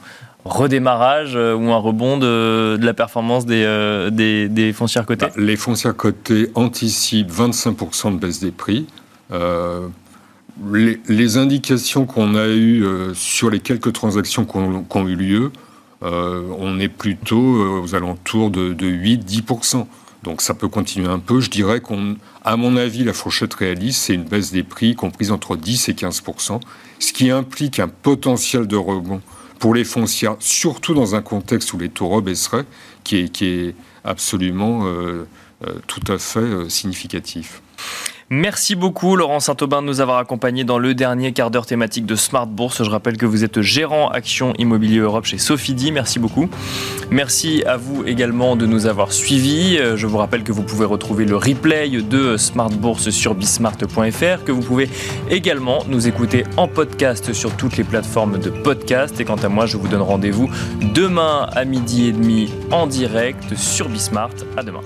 redémarrage euh, ou un rebond de, de la performance des, euh, des, des foncières cotées? Bah, Les foncières cotées anticipent 25% de baisse des prix. Euh, les, indications qu'on a eues euh, sur les quelques transactions qui ont, eu lieu, euh, on est plutôt euh, aux alentours de, de 8-10%. Donc ça peut continuer un peu. Je dirais qu'on, à mon avis, la fourchette réaliste, c'est une baisse des prix comprise entre 10 et 15%, ce qui implique un potentiel de rebond pour les foncières, surtout dans un contexte où les taux rebaisseraient, qui est, absolument tout à fait significatif. Merci beaucoup Laurent Saint-Aubin de nous avoir accompagnés dans le dernier quart d'heure thématique de Smart Bourse. Je rappelle que vous êtes gérant Action Immobilier Europe chez Sophie Merci beaucoup. Merci à vous également de nous avoir suivis. Je vous rappelle que vous pouvez retrouver le replay de Smart Bourse sur bismart.fr, que vous pouvez également nous écouter en podcast sur toutes les plateformes de podcast. Et quant à moi, je vous donne rendez-vous demain à midi et demi en direct sur Bismart. À demain.